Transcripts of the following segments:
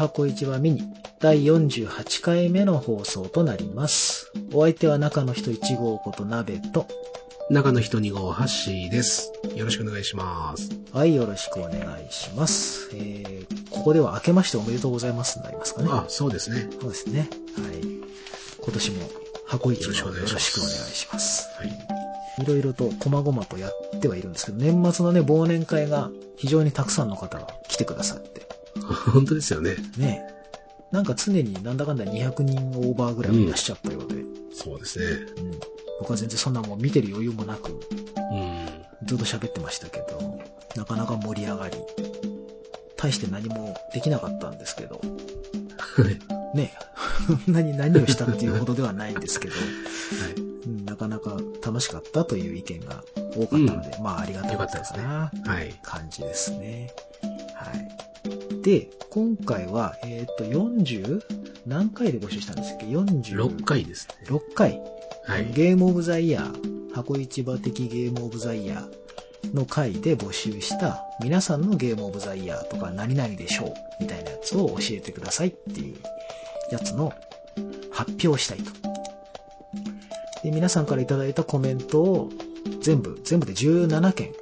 箱市場ミニ第48回目の放送となります。お相手は中の人1号こと鍋と、中の人2号ハッシーです。よろしくお願いします。はい、よろしくお願いします。えー、ここでは明けましておめでとうございますになりますかね。あ、そうですね。そうですね。はい。今年も箱市場よろしくお願いしますよろしくお願いします。はい。いろいろと細々とやってはいるんですけど、年末のね、忘年会が非常にたくさんの方が来てくださって、本当ですよね。ねなんか常になんだかんだ200人オーバーぐらいいらっしゃったようで、うんそうですね。僕は全然そんなもん見てる余裕もなく、うん。ずっと喋ってましたけど、なかなか盛り上がり、大して何もできなかったんですけど、はい。ねそんなに何をしたっていうほどではないんですけど、はい。うんなかなか楽しかったという意見が多かったので、まあありがたかったかな、はい。感じですね。はい。で、今回は、えっ、と、40? 何回で募集したんですっけ ?46 6回ですね。6回。はい。ゲームオブザイヤー、箱市場的ゲームオブザイヤーの回で募集した皆さんのゲームオブザイヤーとか何々でしょうみたいなやつを教えてくださいっていうやつの発表をしたいと。で、皆さんからいただいたコメントを全部、全部で17件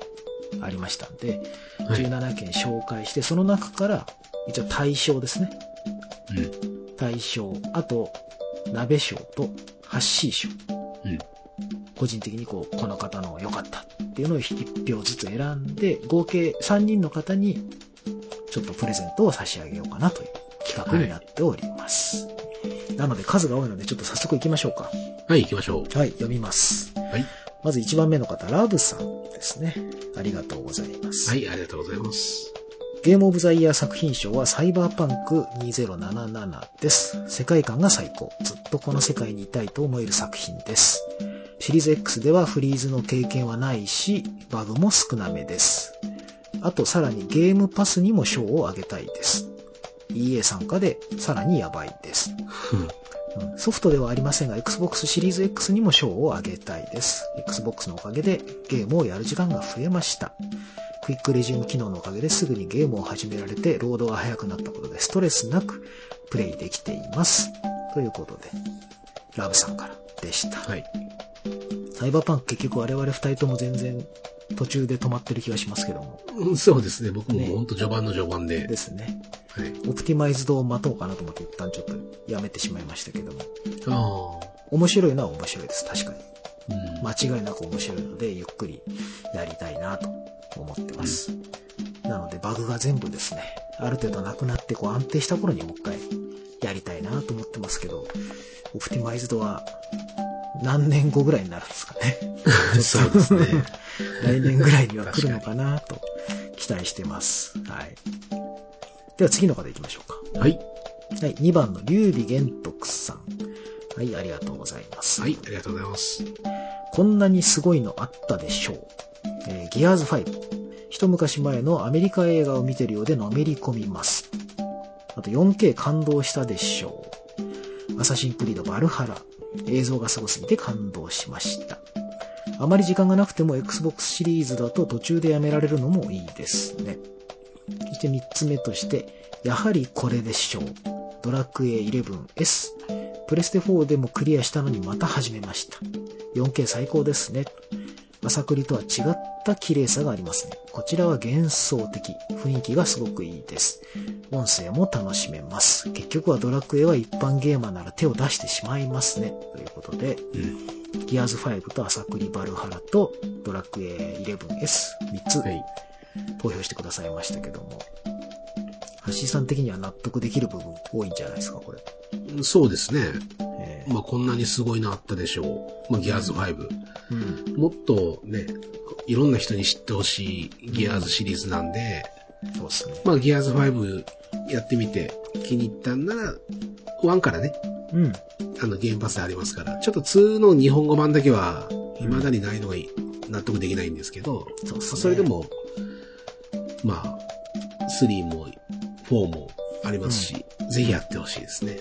ありましたんで、はい。17件紹介して、その中から一応対象ですね。うん。対象、あと、鍋賞とハッシー賞。うん。個人的にこう、この方の良かったっていうのを1票ずつ選んで、合計3人の方に、ちょっとプレゼントを差し上げようかなという企画になっております。なので数が多いので、ちょっと早速行きましょうか。はい、行きましょはい、読みます。う。はい。まず1番目の方、ラブさんですね。ありがとうございます。はい、ありがとうございます。ゲームオブザイヤー作品賞はサイバーパンク2077です。世界観が最高。ずっとこの世界にいたいと思える作品です。シリーズ X ではフリーズの経験はないし、バグも少なめです。あとさらにゲームパスにも賞をあげたいです。EA 参加でさらにやばいです。ソフトではありませんが、Xbox シリーズ X にも賞をあげたいです。Xbox のおかげでゲームをやる時間が増えました。クイックレジューム機能のおかげですぐにゲームを始められて、ロードが速くなったことでストレスなくプレイできています。ということで、ラブさんからでした。はい。サイバーパンク結局我々二人とも全然途中で止まってる気がしますけども。うんそうですね。僕もね本当序盤の序盤で。ですね。はい。オプティマイズドを待とうかなと思って一旦ちょっとやめてしまいましたけども。ああ。面白いのは面白いです、確かに。うん。間違いなく面白いので、ゆっくりやりたいなと思ってます。なので、バグが全部ですね、ある程度なくなってこう安定した頃にもう一回やりたいなと思ってますけど、オプティマイズドは何年後ぐらいになるんですかね。そうですね。来年ぐらいには来るのかなと期待してます。はい。では次の方行きましょうか。はい。はい、2番の劉備玄徳さん。はい、ありがとうございます。はい、ありがとうございます。こんなにすごいのあったでしょう。えーギアーズ5。一昔前のアメリカ映画を見てるようでのめり込みます。あと 4K 感動したでしょう。アサシンクリードバルハラ。映像がすごすぎて感動しました。あまり時間がなくても Xbox シリーズだと途中でやめられるのもいいですね。そして3つ目として、やはりこれでしょう。ドラクエ 11S。プレステ4でもクリアしたのにまた始めました。4K 最高ですね。朝栗とは違った綺麗さがありますね。こちらは幻想的。雰囲気がすごくいいです。音声も楽しめます。結局はドラクエは一般ゲーマーなら手を出してしまいますね。ということで、うん。ギアーズ5と朝栗バルハラとドラクエ 11S3 つはい。投票してくださいましたけども、橋井さん的には納得できる部分多いんじゃないですか、これ。そうですね。えーまあ、こんなにすごいのあったでしょう。まあ、ギアーズ5。うん。もっとね、いろんな人に知ってほしいギアーズシリーズなんで、そうですね。まあ、ギアーズ5やってみて気に入ったんなら、1からね、うん。あの、ゲームパスでありますから、ちょっと2の日本語版だけは、未だにないのが納得できないんですけど、そうですね。それでも、まあ、3も4もありますし、ぜひやってほしいですね。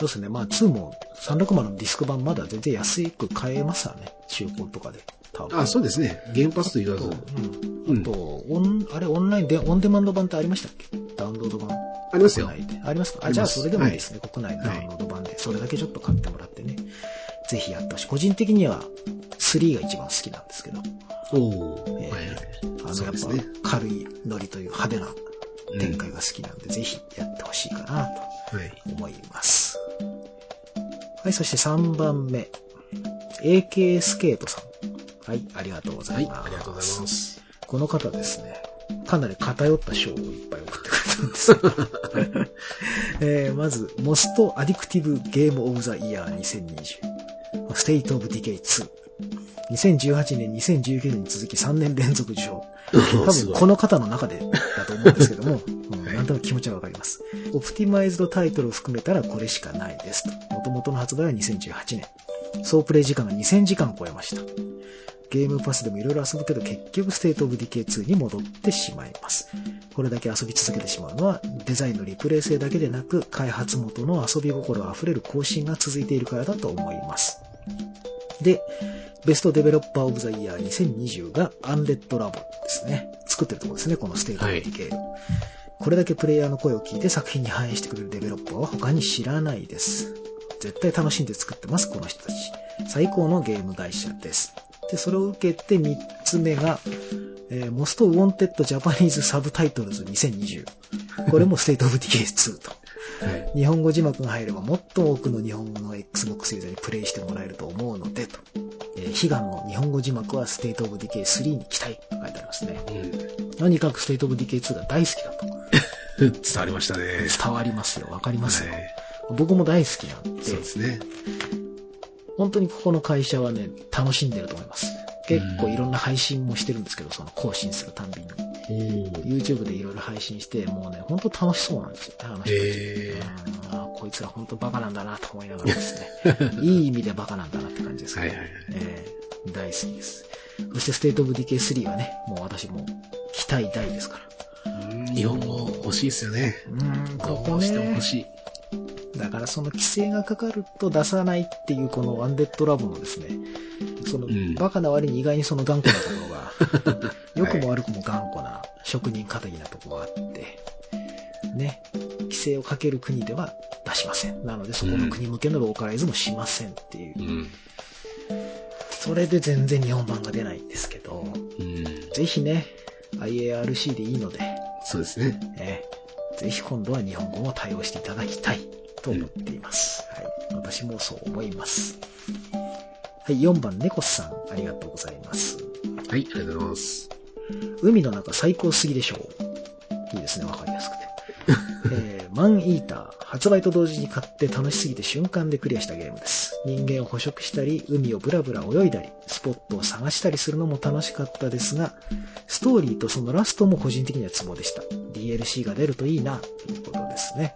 そうですね。まあ、2も360のディスク版まだ全然安く買えますわね。中古とかで。多分。あ、そうですね。ゲームパスと言わず、うん。うんあと、オン、あれ、オンラインで、オンデマンド版ってありましたっけ？ダウンロード版。ありますよ。国内で。ありますか？あ、じゃあそれでもいいですね。国内のダウンロード版で。それだけちょっと買ってもらってね。ぜひやってほしい。個人的には3が一番好きなんですけど。おお、えーはいはい。あの、やっぱ軽いノリという派手な展開が好きなんで、ぜひやってほしいかなとはい。思います。はい、そして3番目。AK スケートさん。はい、ありがとうござはいい、ます。ありがとうございます。この方ですね、かなり偏った賞をいっぱい送ってくれたんですよ。えーまず、 Most Addictive Game of the Year 2020。 State of Decay 2。2018年、2019年に続き3年連続受賞。多分この方の中でだと思うんですけども、うんはいなんとなく気持ちはわかります。Optimized タイトルを含めたらこれしかないですと。元々の発売は2018年。総プレイ時間が2000時間を超えました。ゲームパスでもいろいろ遊ぶけど結局 State of Decay 2に戻ってしまいます。これだけ遊び続けてしまうのはデザインのリプレイ性だけでなく開発元の遊び心あふれる更新が続いているからだと思います。で、 Best Developer of the Year 2020が Undead Labs ですね。作ってるところですね、この State of Decay。これだけプレイヤーの声を聞いて作品に反映してくれるデベロッパーは他に知らないです。絶対楽しんで作ってます、この人たち。最高のゲーム会社です。で、それを受けて3つ目が、えー、Most Wanted Japanese Subtitles 2020。これも State of Decay 2と。はい。日本語字幕が入ればもっと多くの日本語の Xbox ユーザーにプレイしてもらえると思うので、と。えー悲願の日本語字幕は State of Decay 3に期待と書いてありますね。うん。とにかく State of Decay 2が大好きだと。伝わりましたね。伝わりますよ。わかりますよ。はい僕も大好きなんでそう、ですね。本当にここの会社はね、楽しんでると思います。結構いろんな配信もしてるんですけど、その更新するたんびに。YouTube でいろいろ配信して、もうね、本当楽しそうなんですよね、あの人たち。へうんあこいつら本当バカなんだなと思いながらですね。いい意味でバカなんだなって感じですけど、はいはいはいえー大好きです。そして、 State of Decay 3はね、もう私も期待大ですから。うん日本語欲しいですよね。うん、ここどうしてもね欲、しい。だからその規制がかかると出さないっていうこのアンデッドラボのですね、そのうんバカな割に意外にその頑固なところが、良くも悪くも頑固な職人肌なところがあって、ね、規制をかける国では出しません。なのでそこの国向けのローカライズもしませんっていうう。ん。それで全然日本版が出ないんですけど、うん。ぜひね、IARC でいいので、そうですね。えーぜひ今度は日本語も対応していただきたいと思っています。はい。私もそう思います。はい、4番、猫さん、ありがとうございます。はい、ありがとうございます。海の中最高すぎでしょう。いいですね、わかりやすくて。えーマンイーター、発売と同時に買って楽しすぎて瞬間でクリアしたゲームです。人間を捕食したり、海をブラブラ泳いだり、スポットを探したりするのも楽しかったですが、ストーリーとそのラストも個人的にはツボでした。DLC が出るといいな、ということですね。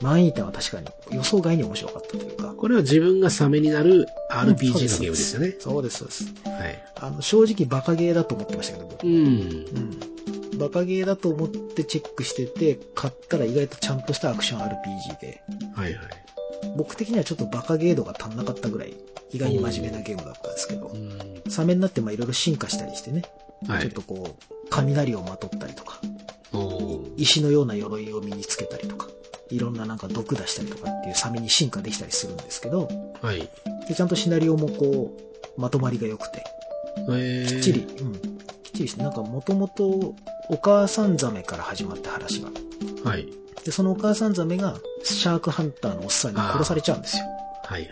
マンイーターは確かに予想外に面白かったというか。これは自分がサメになる RPG のゲームですよね。そうです、そうです。はい。あの、正直バカゲーだと思ってましたけど、僕うん。うん。バカゲーだと思ってチェックしてて、買ったら意外とちゃんとしたアクション RPG で、はいはい。僕的にはちょっとバカゲー度が足んなかったぐらい、意外に真面目なゲームだったんですけどう、ん。サメになってまあいろいろ進化したりしてね、はいちょっと。こう、雷をまとったりとか、石のような鎧を身につけたりとか、いろんななんか毒出したりとかっていうサメに進化できたりするんですけど、はい。でちゃんとシナリオもこう、まとまりが良くて、えーきっちり、うん、きっちりして、なんかもともとお母さんザメから始まって話が。はい。で、そのお母さんザメがシャークハンターのおっさんに殺されちゃうんですよ。はいはい。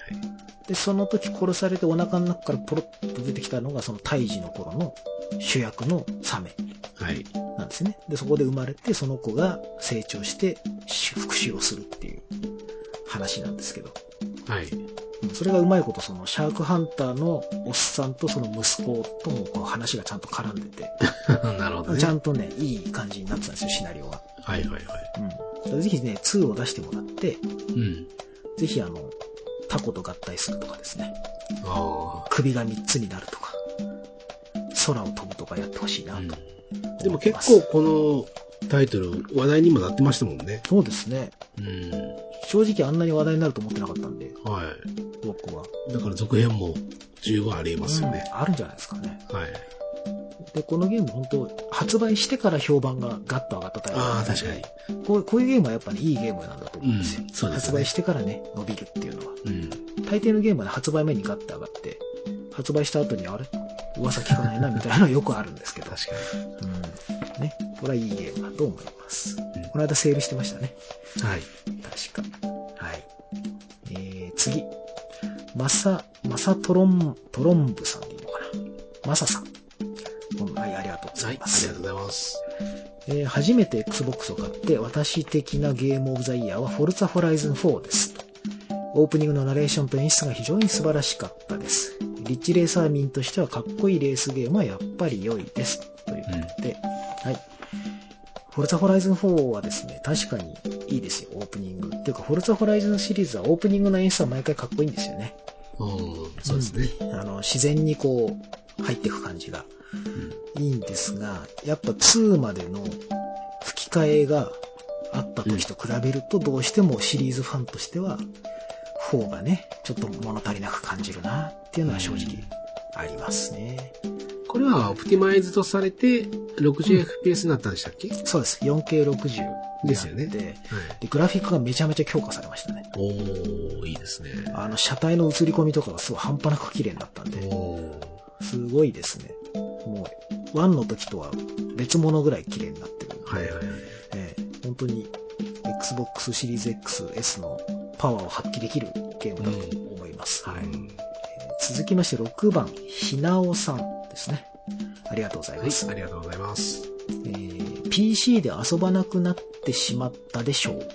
で、その時殺されてお腹の中からポロッと出てきたのがその胎児の頃の主役のサメはい。なんですね。で、そこで生まれてその子が成長して復讐をするっていう話なんですけど。はい。うんそれがうまいことそのシャークハンターのおっさんとその息子ともこう話がちゃんと絡んでて、なるほどね。ちゃんとね、いい感じになってたんですよ、シナリオが。はいはいはい。うん。ぜひね、2を出してもらって、うん。ぜひあの、タコと合体するとかですね、あ首が3つになるとか、空を飛ぶとかやってほしいなあ。と、うん。でも結構このタイトル話題にもなってましたもんね。そうですね。うん。正直あんなに話題になると思ってなかったんで、は僕は。い。だから続編も十分ありえますよね。うんあるんじゃないですかね。はい。で、このゲーム本当発売してから評判がガッと上がったタイプああ、確かに。こうこういうゲームはやっぱりいいゲームなんだと思うんですよ。うんそうですね発売してからね、伸びるっていうのは。うん。大抵のゲームはね発売前にガッと上がって、発売した後にあれ？噂聞かないなみたいなのはよくあるんですけど。確かうん。ね。これはいいゲームだと思います。んこの間セールしてましたね。に。はい。確か。はい。えー、次。マサ、マサトロン、トロンブさんでいいのかな。マサさん。うんはい、ありがとうござはいい。あます。りがとうございます。えー初めて Xbox を買って、私的なゲームオブザイヤーは Forza Horizon 4です。オープニングのナレーションと演出が非常に素晴らしかったです。リッチレーサー民としてはかっこいいレースゲームはやっぱり良いです。ということで、はい。Forza Horizon 4はですね、確かにいいですよ、オープニング。っていうか、Forza Horizon シリーズはオープニングの演出は毎回かっこいいんですよね。うん、そうですね。あの、自然にこう、入っていく感じがいいんですが、やっぱ2までの吹き替えがあった時と比べると、どうしてもシリーズファンとしては、4がね、ちょっと物足りなく感じるなっていうのは正直ありますね。これはオプティマイズとされて 60fps になったんでしたっけ、そうです。4K60 ですよねではい。で、グラフィックがめちゃめちゃ強化されましたね。おー、いいですね。あの、車体の映り込みとかがすごい半端なく綺麗になったんで。すごいですね。もう、1の時とは別物ぐらい綺麗になってる。はいはいはい。ええ本当に Xbox シリーズ XS のパワーを発揮できるゲームだと思います。はいうん続きまして6番、ひなおさんですね。ありがとうございはい、ます。ありがとうございます。えー PC で遊ばなくなってしまったでしょう。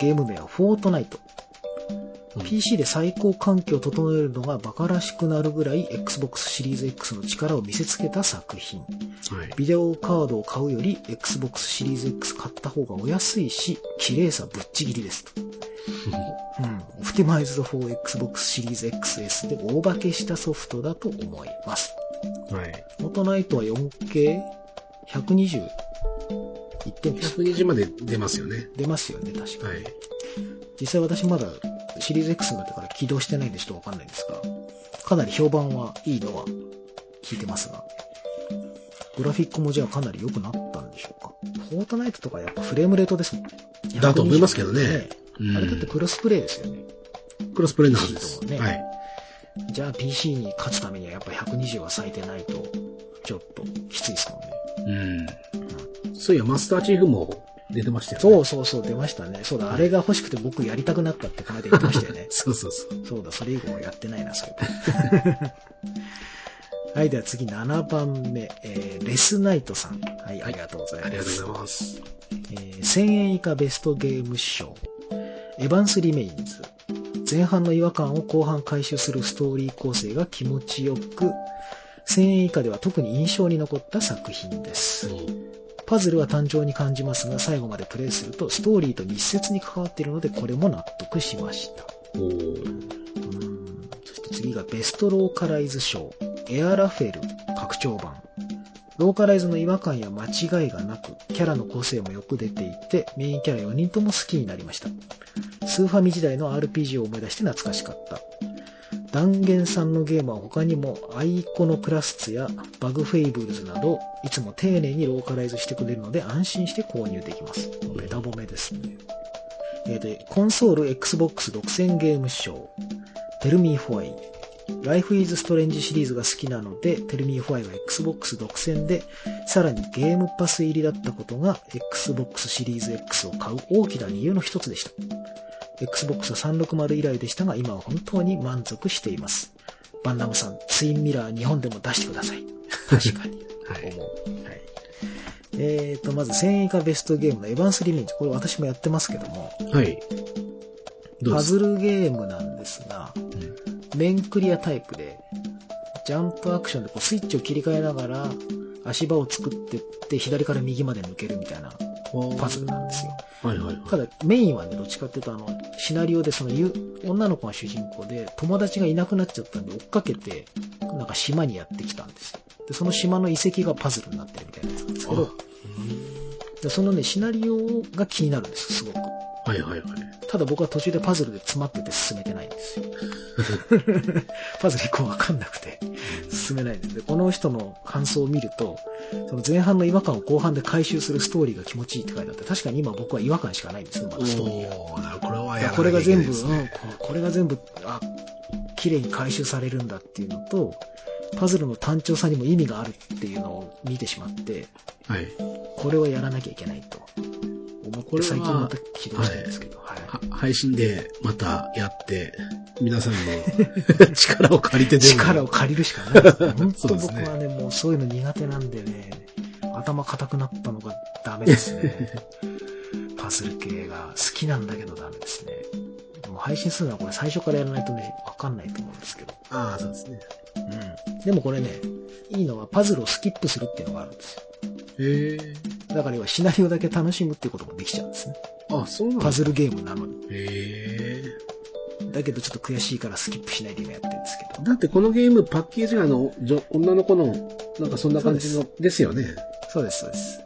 ゲーム名はフォートナイト。うん PC で最高環境を整えるのが馬鹿らしくなるぐらい Xbox シリーズ X の力を見せつけた作品。はい。ビデオカードを買うより Xbox シリーズ X 買った方がお安いし、綺麗さぶっちぎりですと。うん。オプティマイズド for Xbox シリーズ XS で大化けしたソフトだと思います。はい。フォートナイトは 4K120 一点です。120まで出ますよね。出ますよね、確かに。はい。実際私まだシリーズ X になってから起動してないんでちょっとわかんないんですが、かなり評判はいいのは聞いてますが、グラフィックもじゃあかなり良くなったんでしょうか？フォートナイトとかやっぱフレームレートですもんね。だと思いますけどね120うんあれだってクロスプレイですよね。クロスプレイのはずです。ねはい。じゃあ PC に勝つためにはやっぱ120は咲いてないと、ちょっときついですもんね。うん。そういや、マスターチーフも出てましたよね。。そうそうそう、出ましたね。そうだ、あれが欲しくて僕やりたくなったってこの間言ってましたよね そうそうそう。そうだ、それ以後はやってないな、それ。はい、では次7番目、えーレスナイトさん。はい、ありがとうございます。ありがとうございます。えー1000円以下ベストゲーム賞。エヴァンス・リメインズ。前半の違和感を後半回収するストーリー構成が気持ちよく、1000円以下では特に印象に残った作品です。パズルは単調に感じますが、最後までプレイするとストーリーと密接に関わっているので、これも納得しました。そして次がベストローカライズ賞。エアラフェル拡張版。ローカライズの違和感や間違いがなく、キャラの個性もよく出ていて、メインキャラ4人とも好きになりました。スーファミ時代の RPG を思い出して懐かしかった。断言さんのゲームは他にもアイコノクラスツやバグフェイブルズなど、いつも丁寧にローカライズしてくれるので安心して購入できます。ベタ褒めですね。えーで、コンソール Xbox 独占ゲーム賞。テルミーフォイ。Life is Strange シリーズが好きなので、テルミーフォイは Xbox 独占で、さらにゲームパス入りだったことが Xbox シリーズ X を買う大きな理由の一つでした。Xbox は360以来でしたが、今は本当に満足しています。バンナムさん、ツインミラー日本でも出してください。確かに。はい。はい。えーと、まず1000円以下ベストゲームのエヴァンスリメンジ。これ私もやってますけども、はい。パズルゲームなんですが、面クリアタイプで、ジャンプアクションでこうスイッチを切り替えながら、足場を作ってって、左から右まで抜けるみたいなパズルなんですよ。はいはいはい。ただ、メインはね、どっちかっていうと、あの、シナリオで、その、ゆ女の子が主人公で、友達がいなくなっちゃったんで、追っかけて、なんか島にやってきたんですよ。で、その島の遺跡がパズルになってるみたいなやつなんですけど、でそのね、シナリオが気になるんです、すごく。はいはいはい。ただ僕は途中でパズルで詰まってて進めてないんですよ。パズル以降わかんなくて進めないんです。で、この人の感想を見ると、その前半の違和感を後半で回収するストーリーが気持ちいいって書いてあって、確かに今僕は違和感しかないんですよ、まだストーリーこれはやこれが全部、うん、ここれが全部、あ、綺麗に回収されるんだっていうのと、パズルの単調さにも意味があるっていうのを見てしまって、はい。これをやらなきゃいけないと思ってこれは最近また起動したんですけど、はい。は配信でまたやって、皆さんの 力を借りて力を借りるしかない。ですね 僕はね、もうそういうの苦手なんでね、頭固くなったのがダメですね。パズル系が好きなんだけどダメですね。もう配信するのはこれ最初からやらないとね、わかんないと思うんですけど。ああ、そうですね。うん。でもこれね、いいのはパズルをスキップするっていうのがあるんですよ。へえ。だから要はシナリオだけ楽しむっていうこともできちゃうんですね。あ、そうなんパズルゲームなのに。へえ。だけどちょっと悔しいからスキップしないで今やってるんですけど。だってこのゲームパッケージがあの、女の子の、なんかそんな感じの、ですよね。そうです、そうです。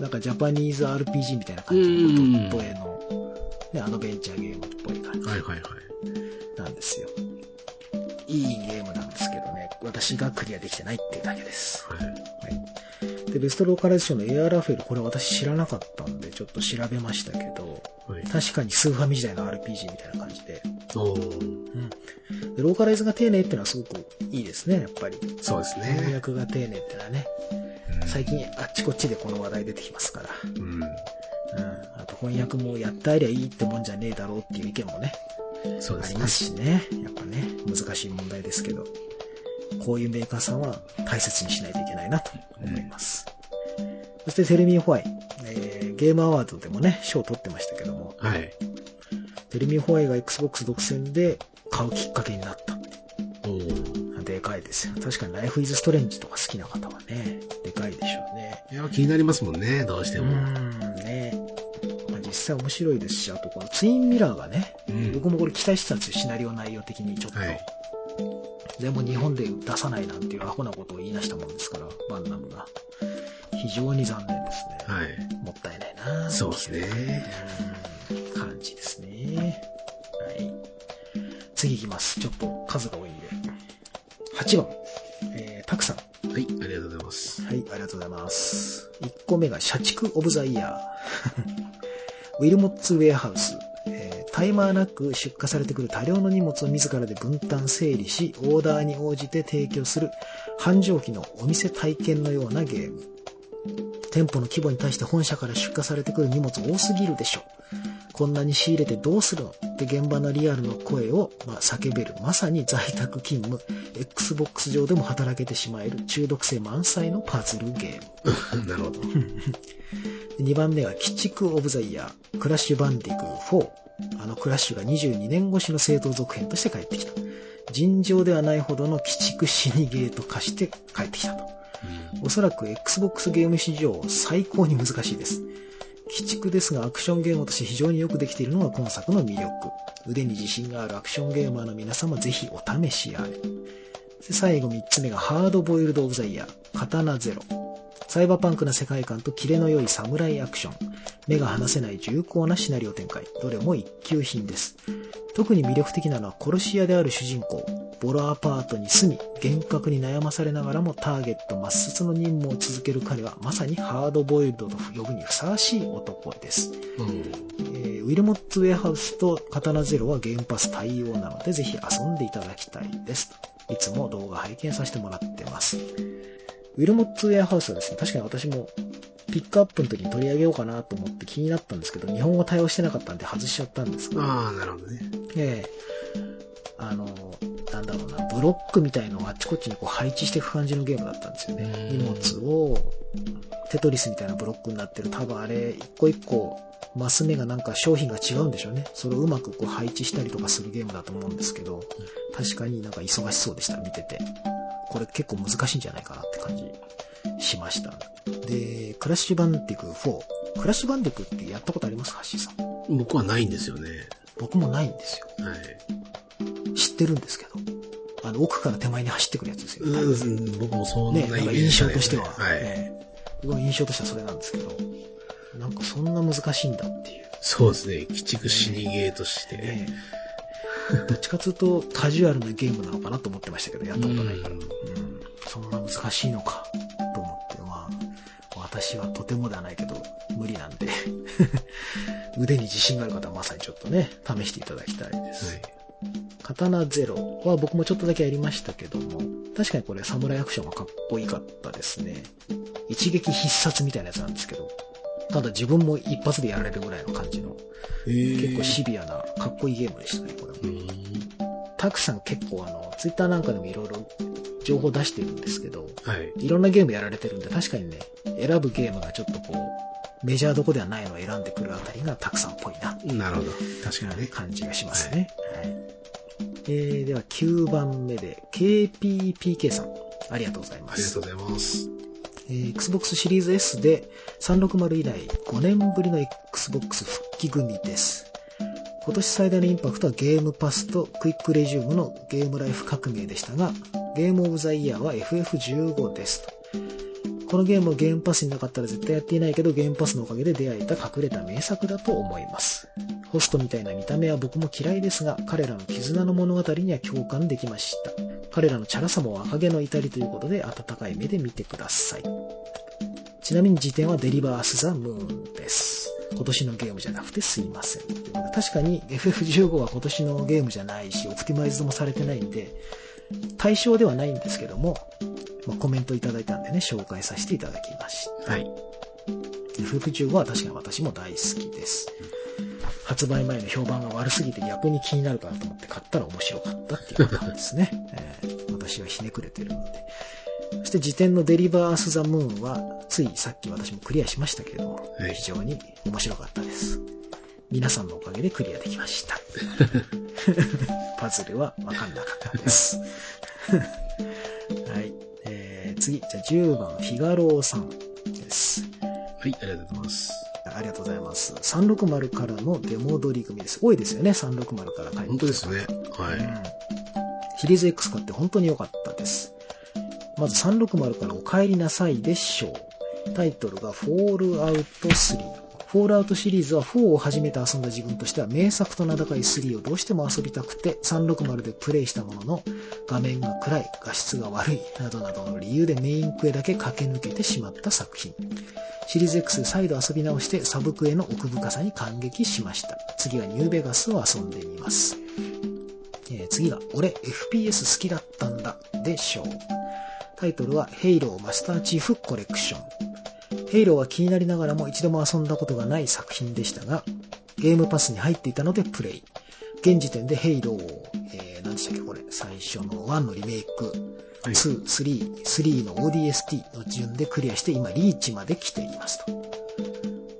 なんかジャパニーズ RPG みたいな感じのドット絵の、ね、アドベンチャーゲームっぽい感じはいはいはい。なんですよ。いいゲームなんですけどね、私がクリアできてないっていうだけです。はい。はい。で、ベストローカライズ賞のエアラフェル、これ私知らなかったんで、ちょっと調べましたけど、はい。確かにスーファミ時代の RPG みたいな感じで、おーうん。で、ローカライズが丁寧っていうのはすごくいいですね、やっぱり。そうです翻ね。訳が丁寧っていうのはね、最近あっちこっちでこの話題出てきますから。うん。うん。あと翻訳もやってありゃいいってもんじゃねえだろうっていう意見もね、そうですねありま。すしね。やっぱね、難しい問題ですけど、こういうメーカーさんは大切にしないといけないなと思います。そしてテレミーホワイ、えー、ゲームアワードでもね、賞を取ってましたけども、はい。テレミーホワイが Xbox 独占で買うきっかけになった。おーでかいですよ。確かに Life is Strange とか好きな方はね、でかいでしょうね。いや、気になりますもんね、どうしてうも。ーん、ね。まあ、実際面白いですし、あとこのツインミラーがね、うん僕もこれ期待してたんですよ、シナリオ内容的にちょっと。はい。でも日本で出さないなんていうアホなことを言い出したもんですから、バンナムが。非常に残念ですね。はい。もったいないなそうですね。うん感じですね。はい。次行きます。ちょっと数が多いんで。8番。えー、たくさん。はい、ありがとうございます。はい、ありがとうございます。1個目が社畜オブザイヤー。ウィルモッツウェアハウス。イマーなく出荷されてくる多量の荷物を自らで分担整理し、オーダーに応じて提供する繁盛期のお店体験のようなゲーム。店舗の規模に対して本社から出荷されてくる荷物多すぎるでしょ。こんなに仕入れてどうするのって現場のリアルの声を、まあ、叫べる。まさに在宅勤務、Xbox 上でも働けてしまえる中毒性満載のパズルゲーム。なるほど。2番目が、鬼畜オブザイヤー、クラッシュバンディク4。あのクラッシュが22年越しの正当続編として帰ってきた。尋常ではないほどの鬼畜死にゲーと化して帰ってきたと。おそらく Xbox ゲーム史上最高に難しいです。鬼畜ですがアクションゲームとして非常によくできているのが今作の魅力。腕に自信があるアクションゲーマーの皆様ぜひお試しあれ。で最後3つ目がハードボイルドオブザイヤー、刀ゼロ。サイバーパンクな世界観とキレの良いサムライアクション。目が離せない重厚なシナリオ展開。どれも一級品です。特に魅力的なのは殺し屋である主人公。ボロアパートに住み、幻覚に悩まされながらもターゲット抹殺の任務を続ける彼はまさにハードボイルドと呼ぶにふさわしい男です。うん。えーウィルモッツウェアハウスと刀ゼロはゲームパス対応なのでぜひ遊んでいただきたいです。いつも動画拝見させてもらってます。ウィルモッツウェアハウスはですね、確かに私もピックアップの時に取り上げようかなと思って気になったんですけど、日本語対応してなかったんで外しちゃったんですが、ああ、なるほどね。ええあの、なんだろうな、ブロックみたいのをあっちこっちにこう配置していく感じのゲームだったんですよね。うん荷物を、テトリスみたいなブロックになってる。多分あれ、一個一個、マス目がなんか商品が違うんでしょうね。それをうまくこう配置したりとかするゲームだと思うんですけど、確かになんか忙しそうでした、見てて。これ結構難しいんじゃないかなって感じしました。で、クラッシュバンディク4。クラッシュバンディクってやったことあります？ハッシーさん。僕はないんですよね。僕もないんですよ。はい。知ってるんですけど。あの、奥から手前に走ってくるやつですよ。うん、僕もそんなね、イメなんか印象としては。はい。ね僕の印象としてはそれなんですけど、なんかそんな難しいんだっていう。そうですね。鬼畜死にゲーとして。ね どっちかというとカジュアルなゲームなのかなと思ってましたけど、やったことないから。うんうんそんな難しいのかと思って、まあ、私はとてもではないけど、無理なんで、腕に自信がある方はまさにちょっとね、試していただきたいです。はい。刀ゼロは僕もちょっとだけやりましたけども、確かにこれ侍アクションがかっこいいかったですね。一撃必殺みたいなやつなんですけど、ただ自分も一発でやられるぐらいの感じの、えー結構シビアな、かっこいいゲームでしたね、これも。うん。たくさん結構あの、ツイッターなんかでもいろいろ情報出してるんですけど、はい。いろんなゲームやられてるんで、確かにね、選ぶゲームがちょっとこう、メジャーどこではないのを選んでくるあたりがたくさんっぽいな、なるほど。確かにね。感じがしますね。はい。えー、では9番目で、KPPK さん。ありがとうございますありがとう。ございます。えー Xbox シリーズ S で360以来5年ぶりの Xbox 復帰組です。今年最大のインパクトはゲームパスとクイックレジュームのゲームライフ革命でしたが、ゲームオブザイヤーは FF15 ですと。このゲームをゲームパスになかったら絶対やっていないけど、ゲームパスのおかげで出会えた隠れた名作だと思います。ホストみたいな見た目は僕も嫌いですが、彼らの絆の物語には共感できました。彼らのチャラさも若気の至りということで、温かい目で見てください。ちなみに辞典はデリバース・ザ・ムーンです。今年のゲームじゃなくてすいません。確かに FF15 は今年のゲームじゃないし、オプティマイズもされてないんで、対象ではないんですけども、まあ、コメントいただいたんでね、紹介させていただきました。はい。FF15 は確かに私も大好きです。発売前の評判が悪すぎて逆に気になるかなと思って買ったら面白かったっていうパターンですね。えー私はひねくれてるので。そして時点のデリバース・ザ・ムーンは、ついさっき私もクリアしましたけれども、はい非常に面白かったです。皆さんのおかげでクリアできました。パズルはわかんなかったです。はい。えー、次、じゃあ10番、フィガローさんです。はい、ありがとうございます。ありがとうございます。360からの出戻り組です。多いですよね、360から帰って本当ですね。はうんリーズ X 買って本当に良かったです。まず360からお帰りなさいでしょう。タイトルがフォールアウト3。フォールアウトシリーズは4を初めて遊んだ自分としては名作と名高い3をどうしても遊びたくて360でプレイしたものの画面が暗い、画質が悪いなどなどの理由でメインクエだけ駆け抜けてしまった作品。シリーズ X で再度遊び直してサブクエの奥深さに感激しました。次はニューベガスを遊んでみます。えー次が、俺 FPS 好きだったんだでしょう。タイトルは、ヘイローマスターチーフコレクション。ヘイローは気になりながらも一度も遊んだことがない作品でしたが、ゲームパスに入っていたのでプレイ。現時点でヘイローを、えー、何でしたっけこれ、最初の1のリメイク、はい2、3、3の ODST の順でクリアして今リーチまで来ていますと。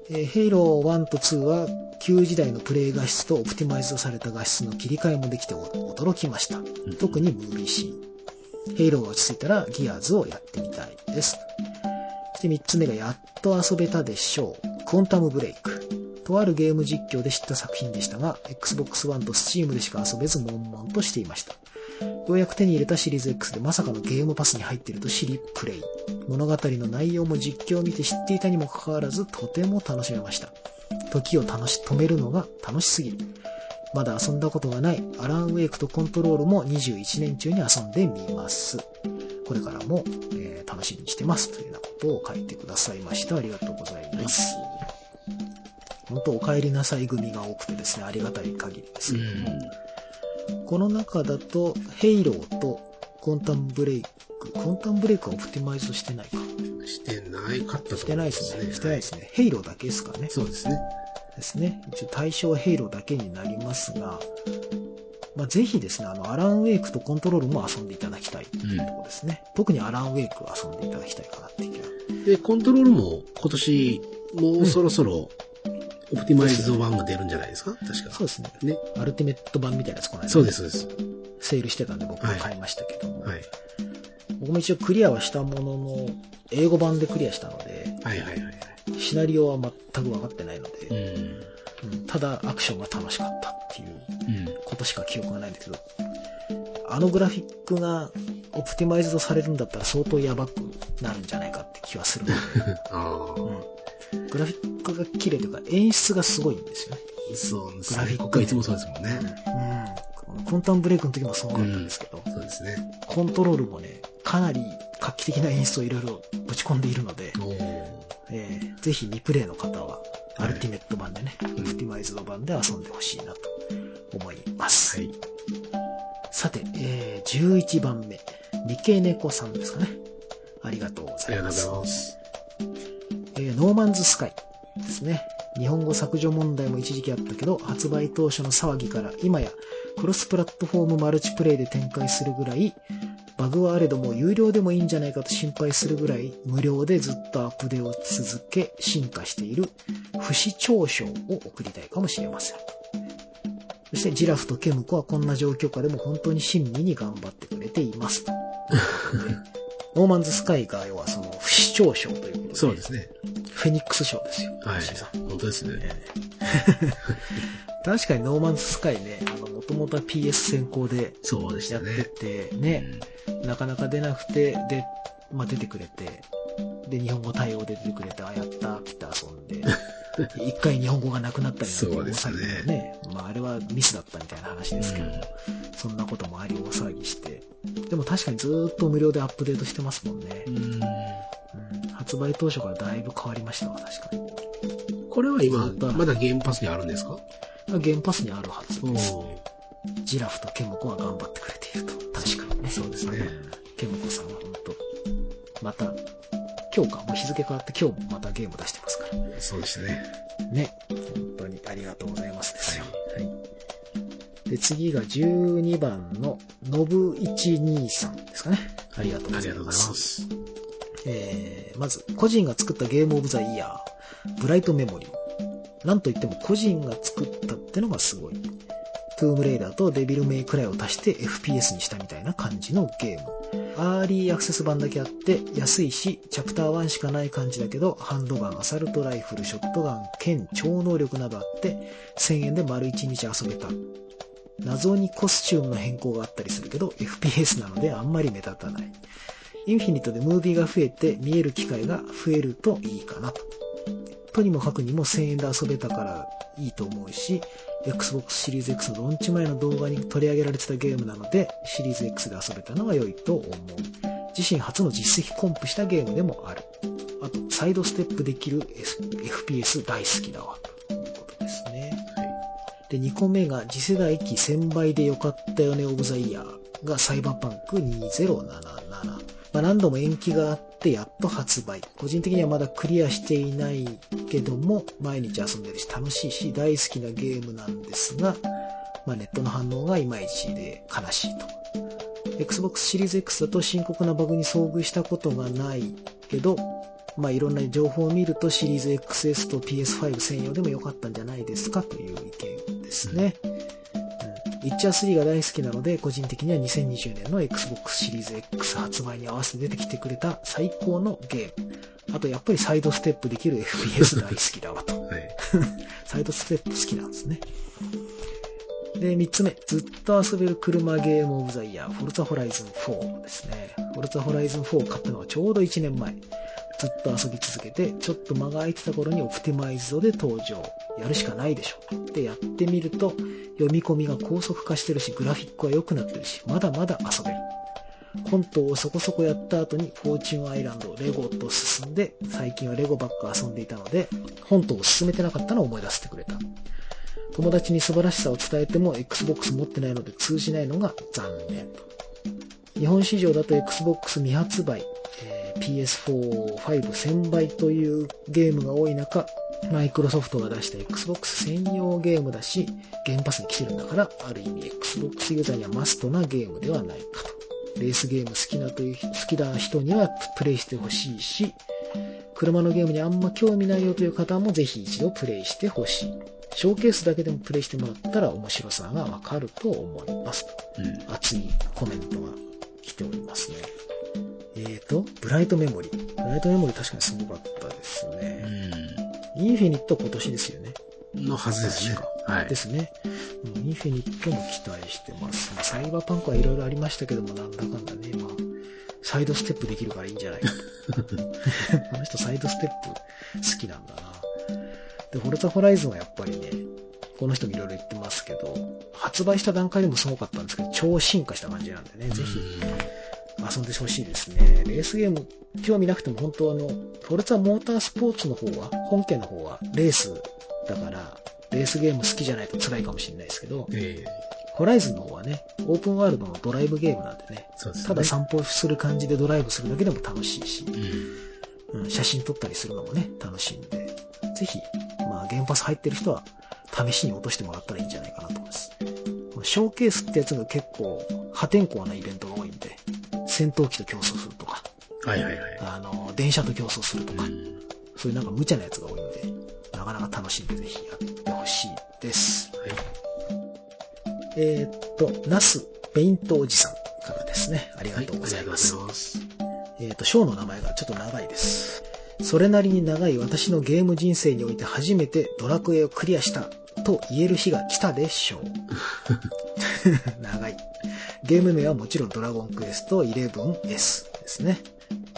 えーヘイロー1と2は旧時代のプレイ画質とオプティマイズされた画質の切り替えもできて驚きました。特にムービーシーン。ヘイローが落ち着いたらギアーズをやってみたいです。そして3つ目がやっと遊べたでしょう。クォンタムブレイク。とあるゲーム実況で知った作品でしたが、Xbox One と Steam でしか遊べず悶々としていました。ようやく手に入れたシリーズ X でまさかのゲームパスに入っていると知りプレイ。物語の内容も実況を見て知っていたにもかかわらずとても楽しめました。時を楽し、止めるのが楽しすぎる。まだ遊んだことがないアラン・ウェイクとコントロールも21年中に遊んでみます。これからも、えー楽しみにしてますというようなことを書いてくださいました。ありがとうございます。本当お帰りなさい組が多くてですね、ありがたい限りですうけども。ん。この中だと、ヘイローとコンタムブレイク。コンタムブレイクはオプティマイズしてないか。してないかったと思してないですね。してないですね。ヘイローだけですかね。そうですね。ですね。一応対象はヘイローだけになりますが、まあ、ぜひですね、あの、アラン・ウェイクとコントロールも遊んでいただきたいというところですね。特にアラン・ウェイクを遊んでいただきたいかなっていう気が。で、コントロールも今年、もうそろそろ、オプティマイズド版が出るんじゃないですか？確か。そうですね。ね。アルティメット版みたいなやつこの間、そうです、そうです。セールしてたんで僕も買いましたけども、はい。僕も一応クリアはしたものの、英語版でクリアしたので、はいはいはいはい。シナリオは全く分かってないので、うん。うんただアクションが楽しかったっていううん。ことしか記憶がないんだけど、あのグラフィックがオプティマイズドされるんだったら相当やばくなるんじゃないかって気はするので、ああ。うんグラフィックが綺麗というか演出がすごいんですよね。そうですね。グラフィック僕はいつもそうですもんね。うん。コンタンブレイクの時もすごかったんですけど、そうですね。コントロールもね、かなり画期的な演出をいろいろぶち込んでいるので、えーぜひ未プレイの方は、はいアルティメット版でね、オプティマイズド版で遊んでほしいなと思います。はい。さて、えー、11番目。理系猫さんですかね。ありがとうごありがとうございます。ざいます。えーノーマンズスカイですね。日本語削除問題も一時期あったけど、発売当初の騒ぎから今やクロスプラットフォームマルチプレイで展開するぐらい、バグはあれども有料でもいいんじゃないかと心配するぐらい無料でずっとアップデを続け進化している不死長所を送りたいかもしれません。そしてジラフとケムコはこんな状況下でも本当に親身に頑張ってくれていますと。ノーマンズスカイが要はその不死長将ということで、そうですね。フェニックス賞ですよ。はい。本当ですね。ええ 確かにノーマンズスカイね、あの、もともとは PS 先行でそうでしやってたね。て、ね、なかなか出なくて、で、まあ、出てくれて、で、日本語対応で出てくれて、あ、やったーって言って遊んで、一回日本語がなくなったりなんてそうですね大騒ぎでね、まあ、あれはミスだったみたいな話ですけども、うんそんなこともあり大騒ぎして、でも確かにずーっと無料でアップデートしてますもんねう。ん。うん発売当初からだいぶ変わりましたわ、確かに。これは今、まだゲームパスにあるんですか？ゲームパスにあるはずです。おジラフとケムコは頑張ってくれていると。確かにね。そうですね。ケムコさんは本当また、今日か、もう日付変わって今日もまたゲーム出してますから。そうでしたね。ね。本当にありがとうございますですよ。はい。で、次が12番の、のぶ123ですかね。ありがとうございま。ありがとうございますす。えー、まず、個人が作った Game of the Year、ブライトメモリー。なんといっても個人が作ったってのがすごい。トゥームレイダーとデビルメイクライを足して FPS にしたみたいな感じのゲーム。アーリーアクセス版だけあって安いし、チャプター1しかない感じだけど、ハンドガン、アサルトライフル、ショットガン、剣、超能力などあって、1000円で丸1日遊べた。謎にコスチュームの変更があったりするけど、FPS なのであんまり目立たない。インフィニットでムービーが増えて見える機会が増えるといいかなと。とにもかくにも1000円で遊べたからいいと思うし、Xbox シリーズ X のローンチ前の動画に取り上げられてたゲームなので、シリーズ X で遊べたのが良いと思う。自身初の実績コンプしたゲームでもある。あと、サイドステップできる S- FPS 大好きだわ。ということですね。で、2個目が次世代機1000倍で良かったよねオブザイヤーがサイバーパンク2077。まあ、何度も延期があってやっと発売。個人的にはまだクリアしていないけども、毎日遊んでるし楽しいし大好きなゲームなんですが、まあ、ネットの反応がいまいちで悲しいと。Xbox シリーズ X だと深刻なバグに遭遇したことがないけど、まあいろんな情報を見るとシリーズ XS と PS5 専用でも良かったんじゃないですかという意見ですね。うんウィッチャー3が大好きなので、個人的には2020年の Xbox シリーズ X 発売に合わせて出てきてくれた最高のゲーム。あとやっぱりサイドステップできる FPS 大好きだわと。はい。サイドステップ好きなんですね。で、三つ目。ずっと遊べる車ゲームオブザイヤー、フォルツァホライズン4ですね。フォルツァホライズン4を買ったのはちょうど1年前。ずっと遊び続けて、ちょっと間が空いてた頃にオプティマイズドで登場。やるしかないでしょ。で、やってみると、読み込みが高速化してるし、グラフィックは良くなってるし、まだまだ遊べる。本島をそこそこやった後に、フォーチュンアイランド、レゴと進んで、最近はレゴばっか遊んでいたので、本島を進めてなかったのを思い出してくれた。友達に素晴らしさを伝えても Xbox 持ってないので通じないのが残念。日本市場だと Xbox 未発売、PS4、5、1000倍というゲームが多い中、マイクロソフトが出した Xbox 専用ゲームだし、ゲームパスに来てるんだから、ある意味 Xbox ユーザーにはマストなゲームではないかと。レースゲーム好きなという、好きな人にはプレイしてほしいし、車のゲームにあんま興味ないよという方もぜひ一度プレイしてほしい。ショーケースだけでもプレイしてもらったら面白さがわかると思いますと。うん。熱いコメントが来ておりますね。えーと、ブライトメモリー。ブライトメモリー確かにすごかったですね。インフィニット今年ですよね。うん。のはずですね確。はいで。すね。うんインフィニットも期待してます。まあサイバーパンクはいろいろありましたけども、なんだかんだね、まあ、サイドステップできるからいいんじゃないかと。この人サイドステップ好きなんだな。で、フォルツァホライズンはやっぱりね、この人もいろいろ言ってますけど、発売した段階でもすごかったんですけど、超進化した感じなんでね、ぜひ遊んでほしいですね。レースゲーム、興味なくても本当あの、フォルツァモータースポーツの方は、本家の方はレースだから、レースゲーム好きじゃないと辛いかもしれないですけど、ええホライズンの方はね、オープンワールドのドライブゲームなんでね、ですね。ただ散歩する感じでドライブするだけでも楽しいし、うん。うん、写真撮ったりするのもね、楽しいんで、ぜひ、まあ、原パス入ってる人は、試しに落としてもらったらいいんじゃないかなと思います。ショーケースってやつが結構、破天荒なイベントが多いんで、戦闘機と競争するとか、はいはいはい。あの、電車と競争するとか、うんそういうなんか無茶なやつが多いんで、なかなか楽しんでぜひやってほしいです。はい。えーっと、ナスペイントおじさんからですね。ありがはい、とうございます。とうござい。えーっと、ショーの名前がちょっと長いです。それなりに長い私のゲーム人生において初めてドラクエをクリアしたと言える日が来たでしょう。長い。ゲーム名はもちろんドラゴンクエスト 11S ですね。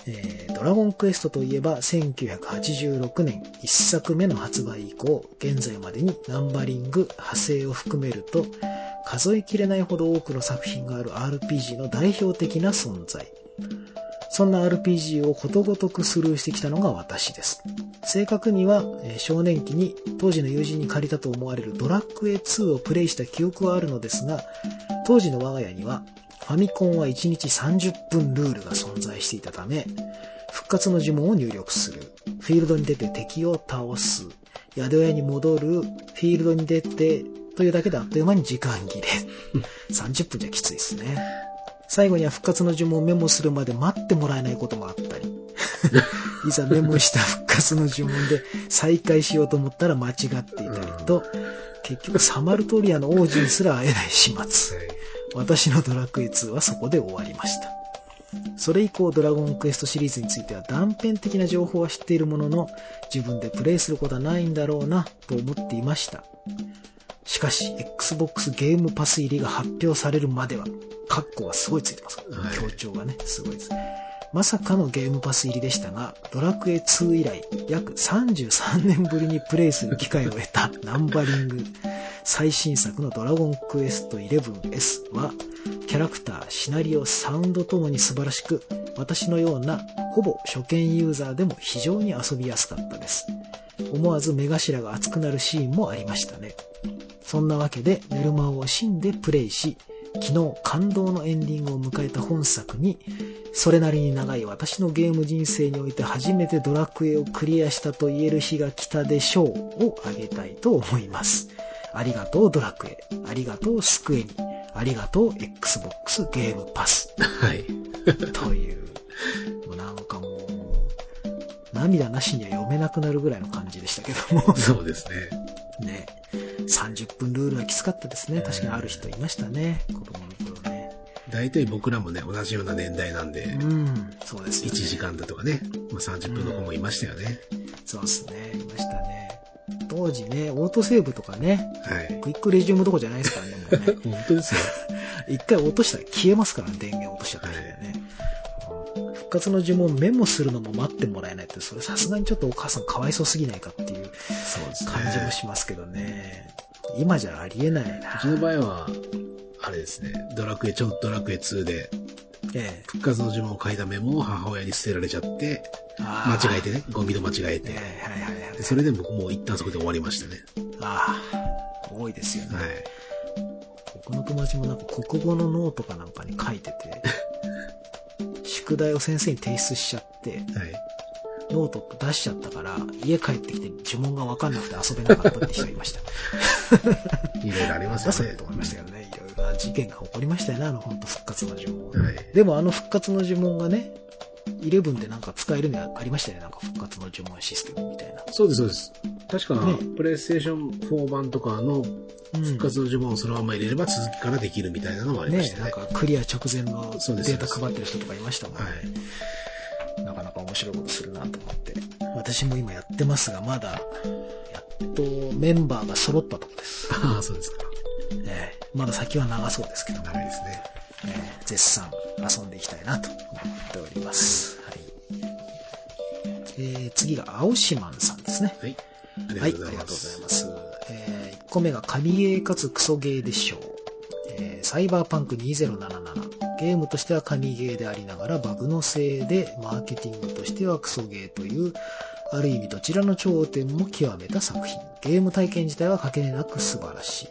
えードラゴンクエストといえば1986年1作目の発売以降、現在までにナンバリング、派生を含めると、数えきれないほど多くの作品がある RPG の代表的な存在。そんな RPG をことごとくスルーしてきたのが私です。正確には、少年期に当時の友人に借りたと思われるドラクエ2をプレイした記憶はあるのですが、当時の我が家にはファミコンは1日30分ルールが存在していたため、復活の呪文を入力する、フィールドに出て敵を倒す、宿屋に戻る、フィールドに出て、というだけであっという間に時間切れ。30分じゃきついですね。最後には復活の呪文をメモするまで待ってもらえないこともあったり、いざメモした復活の呪文で再開しようと思ったら間違っていたりと、結局サマルトリアの王子にすら会えない始末。私のドラクエ2はそこで終わりました。それ以降ドラゴンクエストシリーズについては断片的な情報は知っているものの、自分でプレイすることはないんだろうなと思っていました。しかし、Xbox ゲームパス入りが発表されるまでは、カッコがすごいついてます。はい強調がね、すごいです。まさかのゲームパス入りでしたが、ドラクエ2以来、約33年ぶりにプレイする機会を得たナンバリング最新作のドラゴンクエスト 11S は、キャラクター、シナリオ、サウンドともに素晴らしく、私のようなほぼ初見ユーザーでも非常に遊びやすかったです。思わず目頭が熱くなるシーンもありましたね。そんなわけで、寝る間を惜しんでプレイし、昨日感動のエンディングを迎えた本作に、それなりに長い私のゲーム人生において初めてドラクエをクリアしたと言える日が来たでしょうをあげたいと思います。ありがとうドラクエ。ありがとうスクエニ。ありがとう Xbox ゲームパス。はい。という、もうなんかもう、涙なしには読めなくなるぐらいの感じでしたけども。そうですね。ね。30分ルールはきつかったですね。確かにある人いましたね。子供の頃ね。大体僕らもね、同じような年代なんで、うん。そうです1よね。時間だとかね、まあ、30分の子もいましたよね。そうですね。いましたね。当時ね、オートセーブとかね、はい。クイックレジュームどこじゃないですからね、もうね。本当ですよ。一回落としたら消えますからね、電源落としちゃったりね。復活の呪文メモするのも待ってもらえないって、それさすがにちょっとお母さんかわいそうすぎないかっていう。感じもしますけどね。今じゃありえないなうち。の場合は、あれですね、ドラクエ、ちょドラクエ2で、ええ。復活の呪文を書いたメモを母親に捨てられちゃって、間違えてね、ゴミと間違えて。それで僕もう一旦そこで終わりましたね。ああ、多いですよね。はい。僕の友達もなんか国語のノートかなんかに書いてて、宿題を先生に提出しちゃって、はい。ノート出しちゃったから、家帰ってきて呪文がわかんなくて遊べなかったって人がいました。いろいろありますよねと。思いましたけどね。いろいろな事件が起こりましたよね、あの本当復活の呪文。はい。でもあの復活の呪文がね、11でなんか使えるのありましたよね、なんか復活の呪文システムみたいな。そうです、そうです。確か、ねプレイステーション4版とかのうん復活の呪文をそのまま入れれば続きからできるみたいなのもありましたね。ねなんかクリア直前のデータ配ってる人とかいましたもんね。はい。なかなか面白いことするなと思って。私も今やってますが、まだ、やっとメンバーが揃ったとこです。ああ、そうですか。ええまだ先は長そうですけど。長いですね。えー絶賛遊んでいきたいなと思っております。はい。えー次が青島んさんですね。はい。はい、ありがとうござい。ます。えー1個目が神ゲーかつクソゲーでしょう。えーサイバーパンク2077。ゲームとしては神ゲーでありながらバグのせいでマーケティングとしてはクソゲーという、ある意味どちらの頂点も極めた作品。ゲーム体験自体はかけねなく素晴らしい。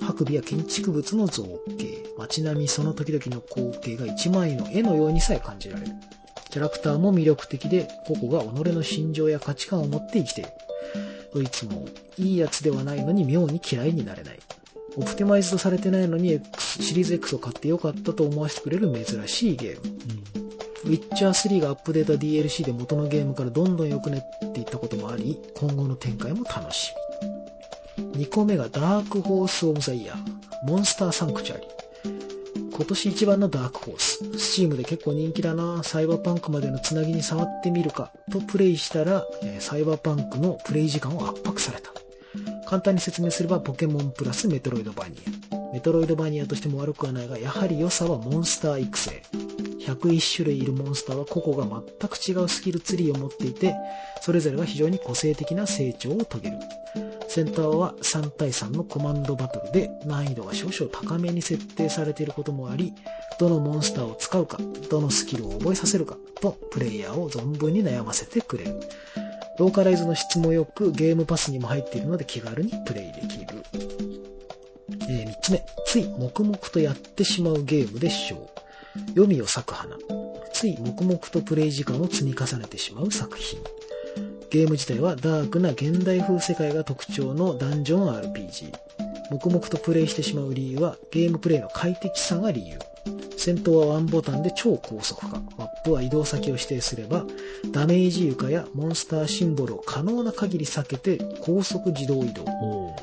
白尾や建築物の造形、街並みその時々の光景が一枚の絵のようにさえ感じられる。キャラクターも魅力的で、個々が己の心情や価値観を持って生きている。どいつもいいやつではないのに妙に嫌いになれない。オプティマイズドされてないのに X シリーズ X を買ってよかったと思わせてくれる珍しいゲーム。ウィッチャー3がアップデート DLC で元のゲームからどんどん良くなっていったこともあり、今後の展開も楽しみ。2個目がダークホース・オブ・ザ・イヤー、モンスター・サンクチュアリ。今年一番のダークホース。スチームで結構人気だなサイバーパンクまでのつなぎに触ってみるか。とプレイしたら、えサイバーパンクのプレイ時間を圧迫された。簡単に説明すればポケモンプラスメトロイドバニア。メトロイドバニアとしても悪くはないが、やはり良さはモンスター育成。101種類いるモンスターは個々が全く違うスキルツリーを持っていて、それぞれが非常に個性的な成長を遂げる。センターは3対3のコマンドバトルで難易度が少々高めに設定されていることもあり、どのモンスターを使うか、どのスキルを覚えさせるかとプレイヤーを存分に悩ませてくれる。ローカライズの質も良く、ゲームパスにも入っているので気軽にプレイできる。え3つ目、つい黙々とやってしまうゲームでしょう。読みを咲く花。つい黙々とプレイ時間を積み重ねてしまう作品。ゲーム自体はダークな現代風世界が特徴のダンジョン RPG。黙々とプレイしてしまう理由はゲームプレイの快適さが理由。戦闘はワンボタンで超高速化。マップは移動先を指定すれば、ダメージ床やモンスターシンボルを可能な限り避けて高速自動移動。こ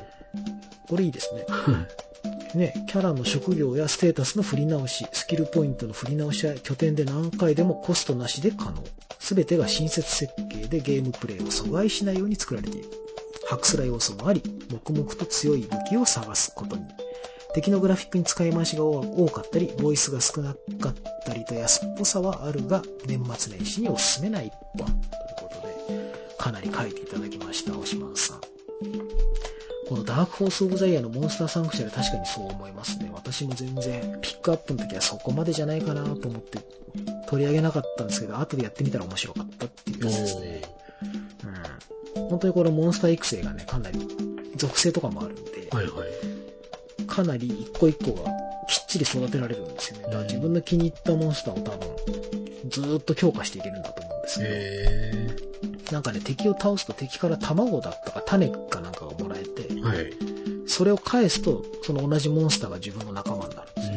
れいいですね。ね、キャラの職業やステータスの振り直し、スキルポイントの振り直しや拠点で何回でもコストなしで可能。すべてが親切設計でゲームプレイを阻害しないように作られている。ハクスラ要素もあり、黙々と強い武器を探すことに。敵のグラフィックに使い回しが多かったり、ボイスが少なかったりと安っぽさはあるが、年末年始におすすめな一本。ということで、かなり書いていただきました、おしまさん。このダークホース・オブ・ザ・イヤーのモンスターサンクチュアリ確かにそう思いますね。私も全然ピックアップの時はそこまでじゃないかなと思って取り上げなかったんですけど、後でやってみたら面白かったっていうやつですね。うん。本当にこのモンスター育成がね、かなり属性とかもあるんで、はいはい。かなり一個一個がきっちり育てられるんですよね。だから自分の気に入ったモンスターを多分ずーっと強化していけるんだと思うんですけど、へなんかね、敵を倒すと敵から卵だったか種かなんか。はい。それを返すと、その同じモンスターが自分の仲間になるんですよ。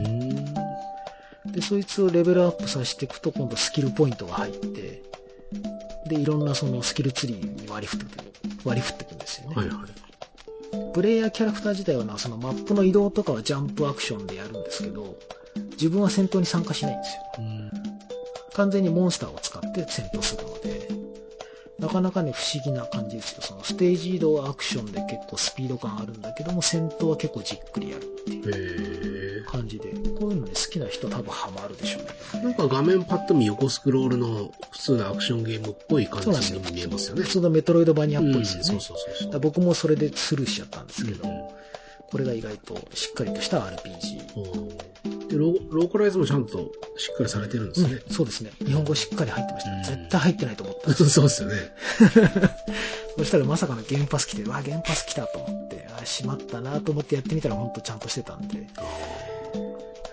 うん。で、そいつをレベルアップさせていくと、今度スキルポイントが入って、で、いろんなそのスキルツリーに割り振ってくる、割り振っていくんですよね。はいはい。プレイヤーキャラクター自体はな、そのマップの移動とかはジャンプアクションでやるんですけど、自分は戦闘に参加しないんですよ。うん。完全にモンスターを使って戦闘するなかなかね、不思議な感じですよ。そのステージ移動はアクションで結構スピード感あるんだけども、戦闘は結構じっくりやるっていう。感じで、こういうのね、好きな人多分ハマるでしょうね。なんか画面パッと見横スクロールの普通のアクションゲームっぽい感じに見えますよね。普通のメトロイドバニアっぽいですよね。そうそうそうそうだから僕もそれでスルーしちゃったんですけど、うんこれが意外としっかりとした RPG。うんでロー、ローカライズもちゃんとしっかりされてるんですね。うんそうですね。日本語しっかり入ってました。うん絶対入ってないと思った。そうですよね。そしたらまさかの原パス来て、うわ、原パス来たと思って、あ、しまったなと思ってやってみたら本当ちゃんとしてたんで、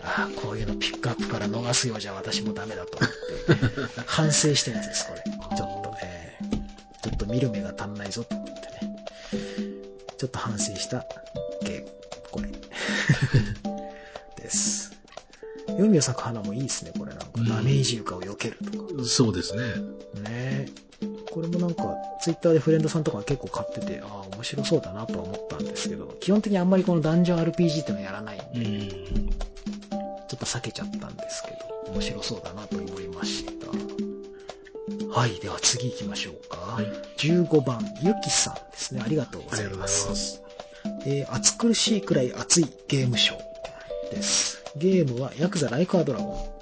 あこういうのピックアップから逃すようじゃ私もダメだと思って、反省したやつです、これ。ちょっとね、ちょっと見る目が足んないぞと思ってね。ちょっと反省したゲーム、これ。です。読みを咲く花もいいですね、これなんか。うんダメージ床を避けるとか。そうですね。ねこれもなんか、ツイッターでフレンドさんとか結構買ってて、ああ、面白そうだなとは思ったんですけど、基本的にあんまりこのダンジョン RPG ってのはやらないんで、うん。ちょっと避けちゃったんですけど、面白そうだなと思いました。はい、では次行きましょうか。はい15番、ゆきさんですね。ありがとうございまありがとうございす。ます。えー暑苦しいくらい暑いゲームショーです。ゲームはヤクザライカードラゴン。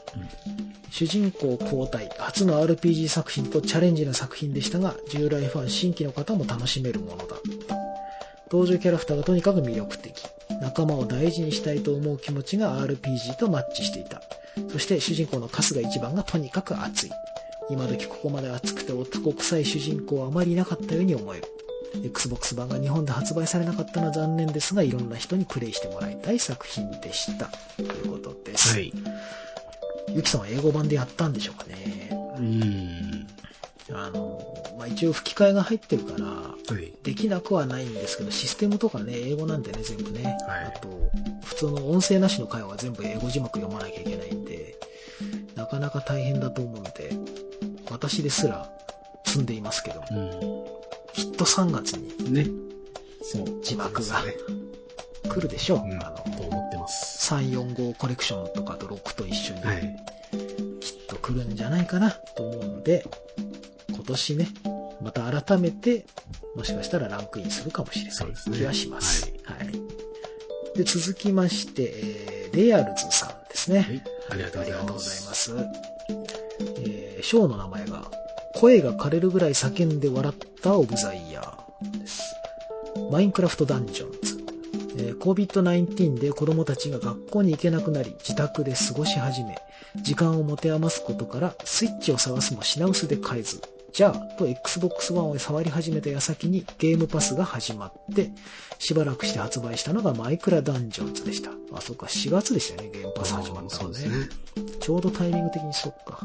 主人公交代、初の RPG 作品とチャレンジな作品でしたが、従来ファン、新規の方も楽しめるものだ。登場キャラクターがとにかく魅力的。仲間を大事にしたいと思う気持ちが RPG とマッチしていた。そして主人公の春日一番がとにかく熱い。今時ここまで熱くて男臭い主人公はあまりいなかったように思える。Xbox 版が日本で発売されなかったのは残念ですが、いろんな人にプレイしてもらいたい作品でした。ということです。はい。ゆきさんは英語版でやったんでしょうかね。うん。あの、まあ、一応吹き替えが入ってるから、はい。できなくはないんですけど、システムとかね、英語なんでね、全部ね。はいあと、普通の音声なしの会話は全部英語字幕読まなきゃいけないんで、なかなか大変だと思うので、私ですら積んでいますけど、うきっと3月にん。ね。そう。字幕が来るでしょう。うん。あとの、思ってます。345コレクションとかと6と一緒に、はい。きっと来るんじゃないかなと思うので、今年ね、また改めて、もしかしたらランクインするかもしれない気はします。はい。で、続きまして、えーレアルズさんですね。はい。ありがとうございま。ございますす。えー、ショーの名前が、声が枯れるぐらい叫んで笑ったオブザイヤーです。マインクラフトダンジョンズ。えー COVID-19 で子供たちが学校に行けなくなり、自宅で過ごし始め、時間を持て余すことから、スイッチを探すも品薄で買えず、じゃあ、と Xbox One を触り始めた矢先にゲームパスが始まって、しばらくして発売したのがマイクラダンジョンズでした。あ、そっか、4月でしたよね、ゲームパス始まったのね。ね。ちょうどタイミング的にそっか。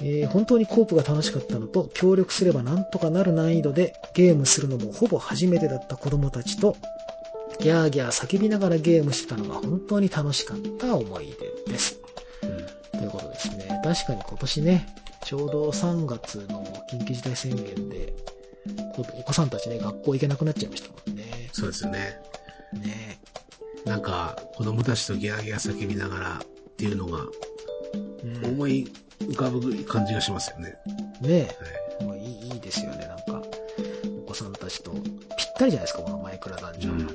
えー本当にコープが楽しかったのと、協力すればなんとかなる難易度でゲームするのもほぼ初めてだった子供たちと、ギャーギャー叫びながらゲームしてたのが本当に楽しかった思い出です。うん。ということですね。確かに今年ね、ちょうど3月の緊急事態宣言で、こお子さんたちね、学校行けなくなっちゃいましたもんね。そうですよね。ねなんか、子供たちとギャーギャー叫びながらっていうのがうん、思い浮かぶ感じがしますよね。ねはもういいいいですよね、なんか。お子さんたちとぴったりじゃないですか、このマイクラダンジョンなんて。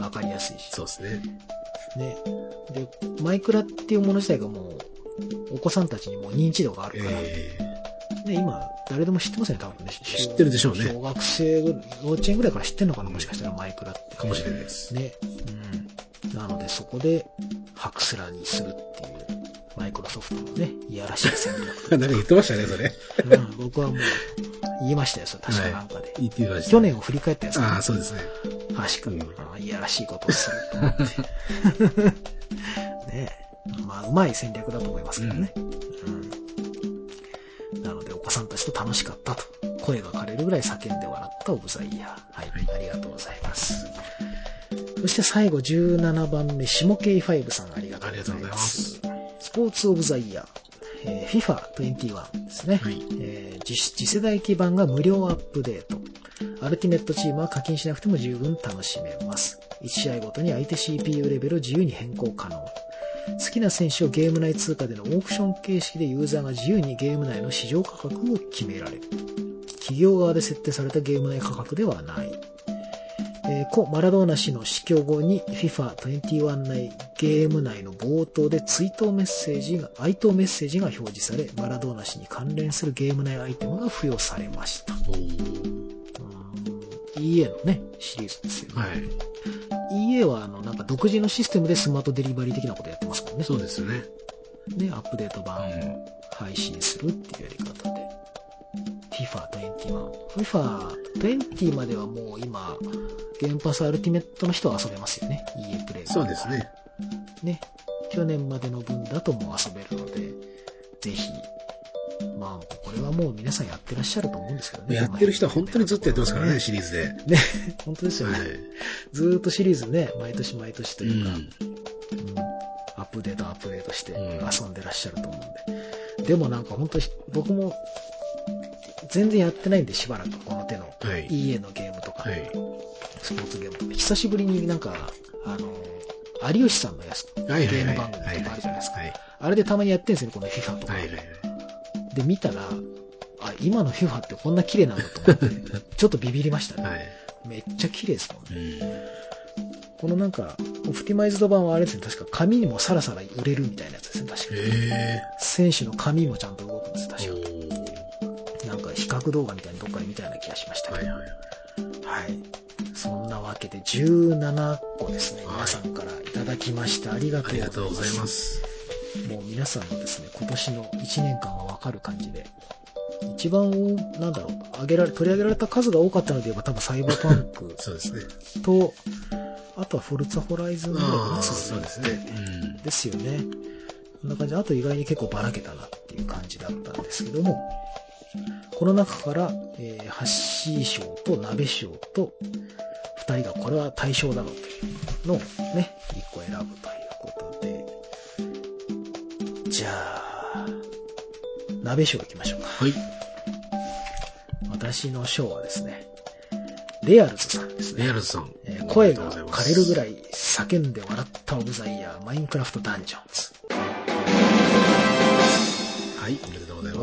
わかりやすいい。し。そうですね。ね。で、マイクラっていうもの自体がもう、お子さんたちにも認知度があるから、えね、今、誰でも知ってますよね、多分ね。知ってるでしょうね小学生ぐ、幼稚園ぐらいから知ってんのかな、もしかしたらマイクラって。ー、かもしれないです。ね。うん。なので、そこで、ハクスラにするっていう、マイクロソフトのね、いやらしい戦略。なんか言ってましたね、それ。うん、僕はもう、言いましたよ、それ確かなんかで。言ってました。去年を振り返ったやつああ、そうですね。確かに、うんあいやらしいことをすると思って。ねえ。まあ、うまい戦略だと思いますけどね。うん。なので、お子さんたちと楽しかったと。声が枯れるぐらい叫んで笑ったオブザイヤー。はい。はいありがとうございます。そして最後17番目、下系5さんありがとうございます。スポーツオブザイヤー。えー FIFA21 ですね。はい。えー次次世代基盤が無料アップデート。アルティメットチームは課金しなくても十分楽しめます。1試合ごとに相手 CPU レベルを自由に変更可能。好きな選手をゲーム内通貨でのオークション形式でユーザーが自由にゲーム内の市場価格を決められる。企業側で設定されたゲーム内価格ではない。えー故マラドーナ氏の死去後に FIFA21 内ゲーム内の冒頭で追悼メッセージが、哀悼メッセージが表示され、マラドーナ氏に関連するゲーム内アイテムが付与されました。EA のね、シリーズですよね。はい。EA はあの、なんか独自のシステムでスマートデリバリー的なことやってますからね。そうですよね。ね、アップデート版うんを配信するっていうやり方で。FIFA21。FIFA20 まではもう今、ゲームパスアルティメットの人は遊べますよね。EA プレイがそうですね。ね。去年までの分だともう遊べるので、ぜひ。まあ、これはもう皆さんやってらっしゃると思うんですけどね。やってる人は本当にずっとやってますからね、シリーズで。ね、本当ですよね。はい。ずーっとシリーズね、毎年毎年とういうか、ん。うんアップデートアップデートしてうん遊んでらっしゃると思うんで。でもなんか本当に僕も全然やってないんでしばらくこの手のはい。EA のゲームとか、はい。スポーツゲームとか、久しぶりになんか、あの、有吉さんのやつ。ゲーム番組とかあるじゃないですか。はい。あれでたまにやってるんですよね、この FIFA とか。はいはいはい。で、見たら、あ、今の FIFA ってこんな綺麗なんだと思って、ちょっとビビりましたね。はい。めっちゃ綺麗ですもんね。うん。このなんか、オプティマイズド版はあれですね、確か紙にもさらさら売れるみたいなやつですね、確か。へ選手の紙もちゃんと動くんです、確え。か。比較動画みたいにどっかで見たような気がしましたけど。はい。そんなわけで17個ですね、はい皆さんからいただきましてありがとあうございます。もう皆さんのですね、今年の1年間がわかる感じで、一番、なんだろう、上げられ、取り上げられた数が多かったので言えば多分サイバーパンク そうですね。と、あとはフォルツァホライズンぐらいかああ、なそうですね。うん。ですよね。こんな感じで、あと意外に結構ばらけたなっていう感じだったんですけども、この中から、えーハッシー賞と鍋賞と、二人がこれは対象だろうというのをね、一個選ぶということで、じゃあ、鍋賞行きましょうか。はい。私の賞はですね、レアルズさんですね。レアルズさん。えー声が枯れるぐらい叫んで笑ったオブザイヤー、マインクラフトダンジョンズ。はい、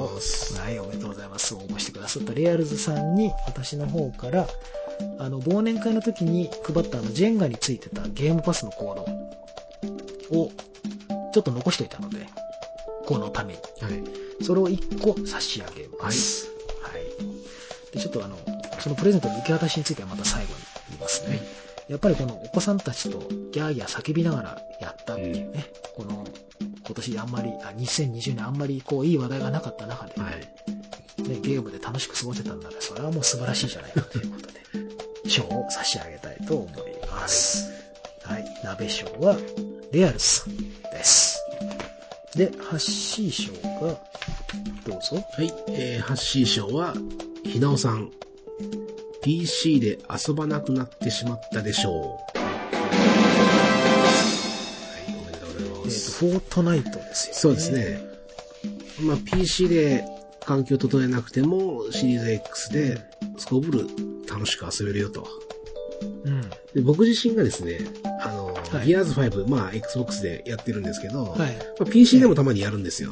ございます。はい、おめでとうございます。応募してくださったレアルズさんに、私の方から、あの、忘年会の時に配ったあの、ジェンガについてたゲームパスのコードを、ちょっと残しておいたので、このために。はい。それを1個差し上げます。はい。で、ちょっとあの、そのプレゼントの受け渡しについてはまた最後に言いますね。やっぱりこのお子さんたちとギャーギャー叫びながらやったっていうね、この、今年あんまり、あ、2020年あんまりこう、いい話題がなかった中で、はい。ね、ゲームで楽しく過ごせたんなら、それはもう素晴らしいじゃないかということで、賞を差し上げたいと思います。はい。鍋賞は、レアルズさんです。で、ハッシー賞が、どうぞ。はい、えー、ハッシー賞は、ひなおさん。PC で遊ばなくなってしまったでしょう。はい、おめでとうございえっ、ます。と、フォートナイトですよね。そうです。ね。まあ、PC で環境整えなくても、シリーズ X で、すこぶる楽しく遊べるよと。うん。で僕自身がですね、あの、はいギアーズ5、まあ、Xbox でやってるんですけど、はい。まあ、PC でもたまにやるんですよ。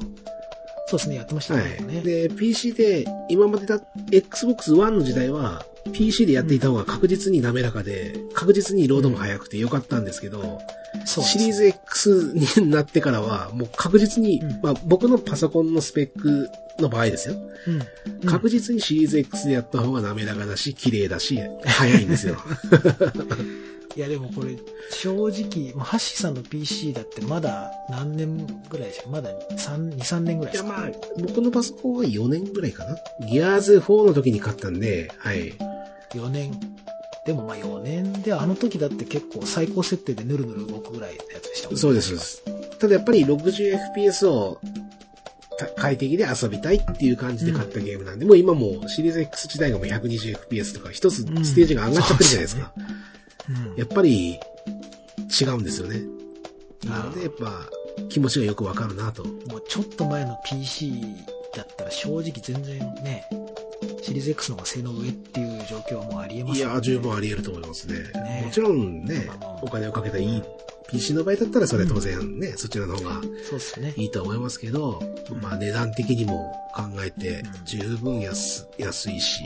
そうですね、やってましたはね。い。ねで、PC で、今までだ、Xbox One の時代は、PC でやっていた方が確実に滑らかで、確実にロードも速くてよかったんですけど、そうですシリーズ X になってからは、もう確実に、うんまあ僕のパソコンのスペックの場合ですよ。うん。うん確実にシリーズ X でやった方が滑らかだし、綺麗だし、速いんですよ。いや、でもこれ、正直、まあ、ハッシーさんの PC だってまだ何年ぐらいですか？まだ3、2、3年ぐらいいや、ですか？まあ、僕のパソコンは4年ぐらいかな。ギアーズ4の時に買ったんで、はい。4年。でもまあ4年で、あの時だって結構最高設定でヌルヌル動くぐらいのやつでしたもんねそうです。ただやっぱり 60fps をた快適で遊びたいっていう感じで買ったゲームなんで、もう今もうシリーズ X 自体がもう 120fps とか一つステージが上がっちゃってるじゃないですか。うん。やっぱり違うんですよね。なのでやっぱ気持ちがよくわかるなと。もうちょっと前の PC だったら正直全然ね、シリーズ X の方が性能上っていう状況はもうありえますいや、十分ああり得ると思いますね。ねもちろんねお金をかけたいい PC の場合だったらそれは当然ね、そちらの方が。いいと思いますけど、まあ値段的にも考えてうん十分安安いし、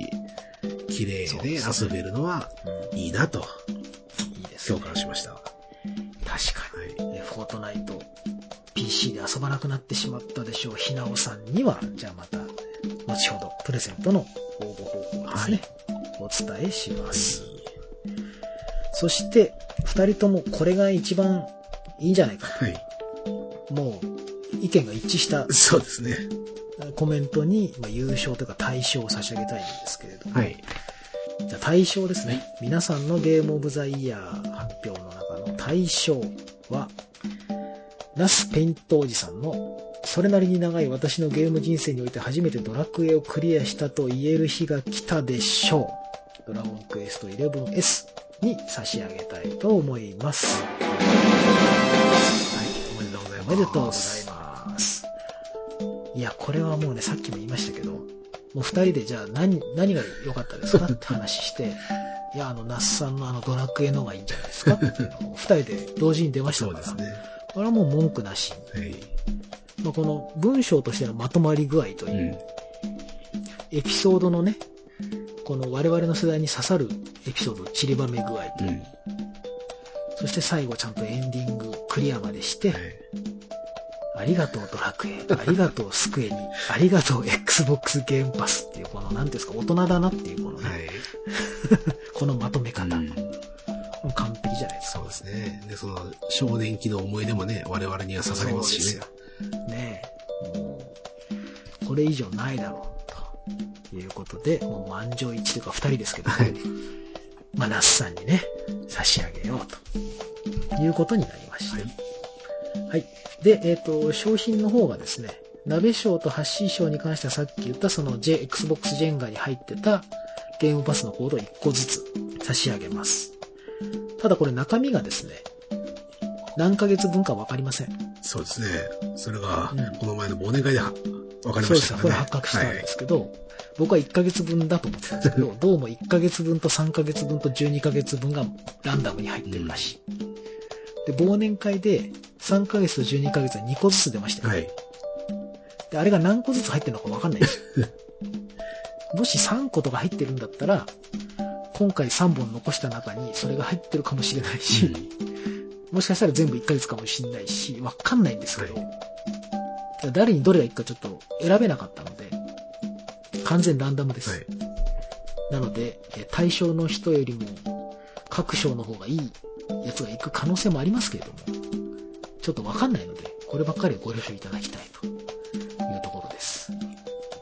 綺麗で遊べるのはうんいいなといいですね共。感しました。は確かに。い。えフォートナイト、PC で遊ばなくなってしまったでしょう。ひなおさんには、じゃあまた、後ほど、プレゼントの応募方法をですね、お伝えします。そして、二人ともこれが一番いいんじゃないかはい。と。もう、意見が一致したそうですね。コメントに、まあ、優勝というか大賞を差し上げたいんですけれども、はい。じゃあ大賞ですね。はい皆さんのゲームオブザイヤー発表の中の大賞は、ナスペイントおじさんの、それなりに長い私のゲーム人生において初めてドラクエをクリアしたと言える日が来たでしょう。ドラゴンクエスト 11S に差し上げたいと思います。はい。おめでとうございます。おめでとうございます。いや、これはもうね、さっきも言いましたけど、もう二人でじゃあ何、何が良かったですか？って話して、いや、あの、那須さんのあのドラクエのがいいんじゃないですか？っていうのを二人で同時に出ましたから、そうですね。これはもう文句なし。はい。まあ、この文章としてのまとまり具合とう。いうんエピソードのね、この我々の世代に刺さるエピソードを散りばめ具合という、うん。そそして最後ちゃんとエンディングクリアまでして、はい。ありがとうドラクエ、ありがとうスクエニ、ありがとう Xbox ゲームパスっていうこの、なんていうんですか、大人だなっていうこのね、はい。このまとめ方。うん完璧じゃないですか。そうですね。で、その、少年期の思い出もね、我々には刺さりますしね。そうですよねえ。もう、これ以上ないだろう、ということで、もう満場一致というか二人ですけど、はい。まあ、ナスさんにね、差し上げようということになりました。はい。はい。で、えっ、と、商品の方がですね、鍋賞とハッシー賞に関してはさっき言ったその J、Xbox ジェンガに入ってたゲームパスのコードを1個ずつ差し上げます。ただこれ中身がですね、何ヶ月分かわかりません。そうですね。それがうん、この前の忘年会では分かりそうですこれ。発覚したんですけど、僕は1ヶ月分だと思ってたんですけど、どうも1ヶ月分と3ヶ月分と12ヶ月分がランダムに入ってるらしい。で、忘年会で3ヶ月と12ヶ月は2個ずつ出ましたよ。はい。で、あれが何個ずつ入ってるのかわかんないですよ。もし3個とか入ってるんだったら、今回3本残した中にそれが入ってるかもしれないし、もしかしたら全部1ヶ月かもしれないし、わかんないんですけど、誰にどれがいくかちょっと選べなかったので、完全ランダムです。はい。なので、え対象の人よりも各賞の方がいいやつが行く可能性もありますけれども、ちょっとわかんないので、こればっかりはご了承いただきたいというところです。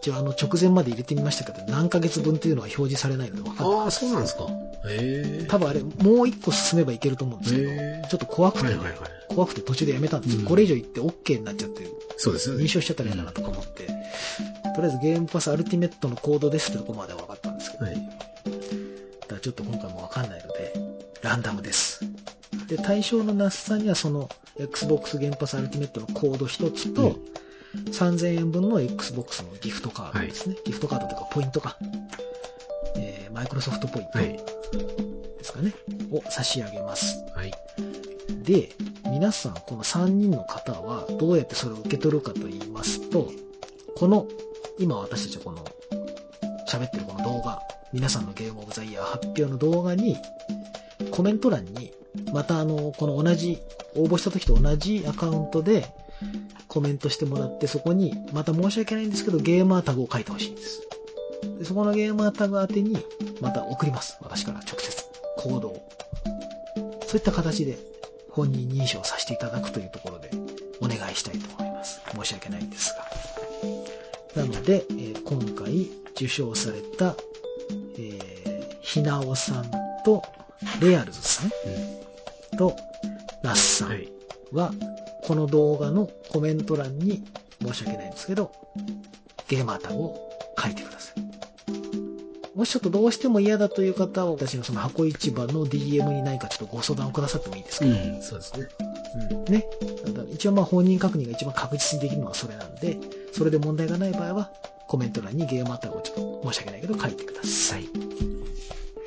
一応あの直前まで入れてみましたけど、何ヶ月分というのは表示されないのでわかんない。ああ、そうなんですか。へえ。多分あれ、もう一個進めばいけると思うんですけど、ちょっと怖くて、はいはいはい。怖くて途中でやめたんですよ。うんこれ以上言って OK になっちゃって、そうですよね。認証しちゃったら嫌だなとか思って、とりあえずゲームパスアルティメットのコードですってとこまでは分かったんですけど、はい。だからちょっと今回もわかんないので、ランダムです。で、対象の那須さんにはその Xbox ゲームパスアルティメットのコード一つと、3000円分の Xbox のギフトカードですね。ギフトカードというかポイントか。えー、マイクロソフトポイントはい。ですかね。を差し上げます。はい。で、皆さん、この3人の方はどうやってそれを受け取るかと言いますと、この、今私たちはこの、喋ってるこの動画、皆さんのゲームオブザイヤー発表の動画に、コメント欄に、またあの、この同じ、応募した時と同じアカウントで、コメントしてもらって、そこに、また申し訳ないんですけど、ゲーマータグを書いてほしいんです。でそこのゲーマータグ宛てに、また送ります。私から直接、コードを。そういった形で、本人認証させていただくというところで、お願いしたいと思います。申し訳ないんですが。なので、えー今回受賞された、えー、ひなおさんと、レアルズさんと、ナスさんはい。は、この動画のコメント欄に申し訳ないんですけど、ゲーマータグを書いてください。もしちょっとどうしても嫌だという方は、私のその箱市場の DM に何かちょっとご相談をくださってもいいですか、うん、そうですね。うんね。一応まあ本人確認が一番確実にできるのはそれなんで、それで問題がない場合は、コメント欄にゲーマータグをちょっと申し訳ないけど書いてください。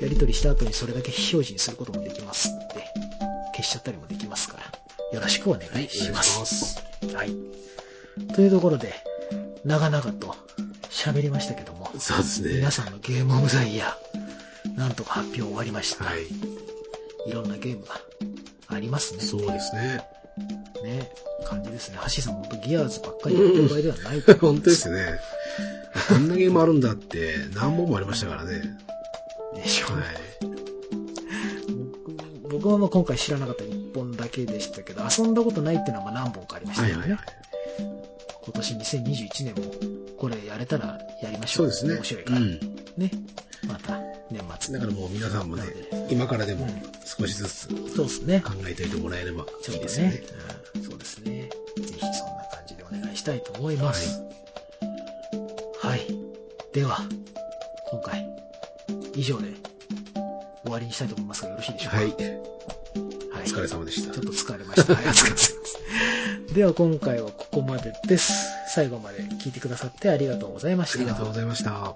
やり取りした後にそれだけ非表示にすることもできますんで、消しちゃったりもできますから、よろしくお願いします。ます。はい。というところで、長々と喋りましたけども、そうですね。皆さんのゲームオブザイヤー、なんとか発表終わりました。はい。いろんなゲームがありますね。そうですね。ね、感じですね。橋井さんも本当ギアーズばっかりやってる場合ではないと思い 本当ですね。こんなゲームあるんだって何本もありましたからね。でしょうね。はい。僕僕はまあ今回知らなかった1本だけでしたけど、遊んだことないっていうのはまあ何本かありましたよね。はいはいはい。今年2021年もこれやれたらやりましょう。そうですね。面白いから。うん。ね。だからもう皆さんもね今からでもうん少しずつそうですね。考えておいてもらえればいいですよねね。。うんそうですね。ぜひそんな感じでお願いしたいと思います。はい。では、今回、以上で終わりにしたいと思いますが、よろしいでしょうか？はい。はい。お疲れ様でしたちょっ。と疲れました。はい、お疲れ様です。では今回はここまでです。最後まで聞いてくださってありがとうございました。ありがとうございました。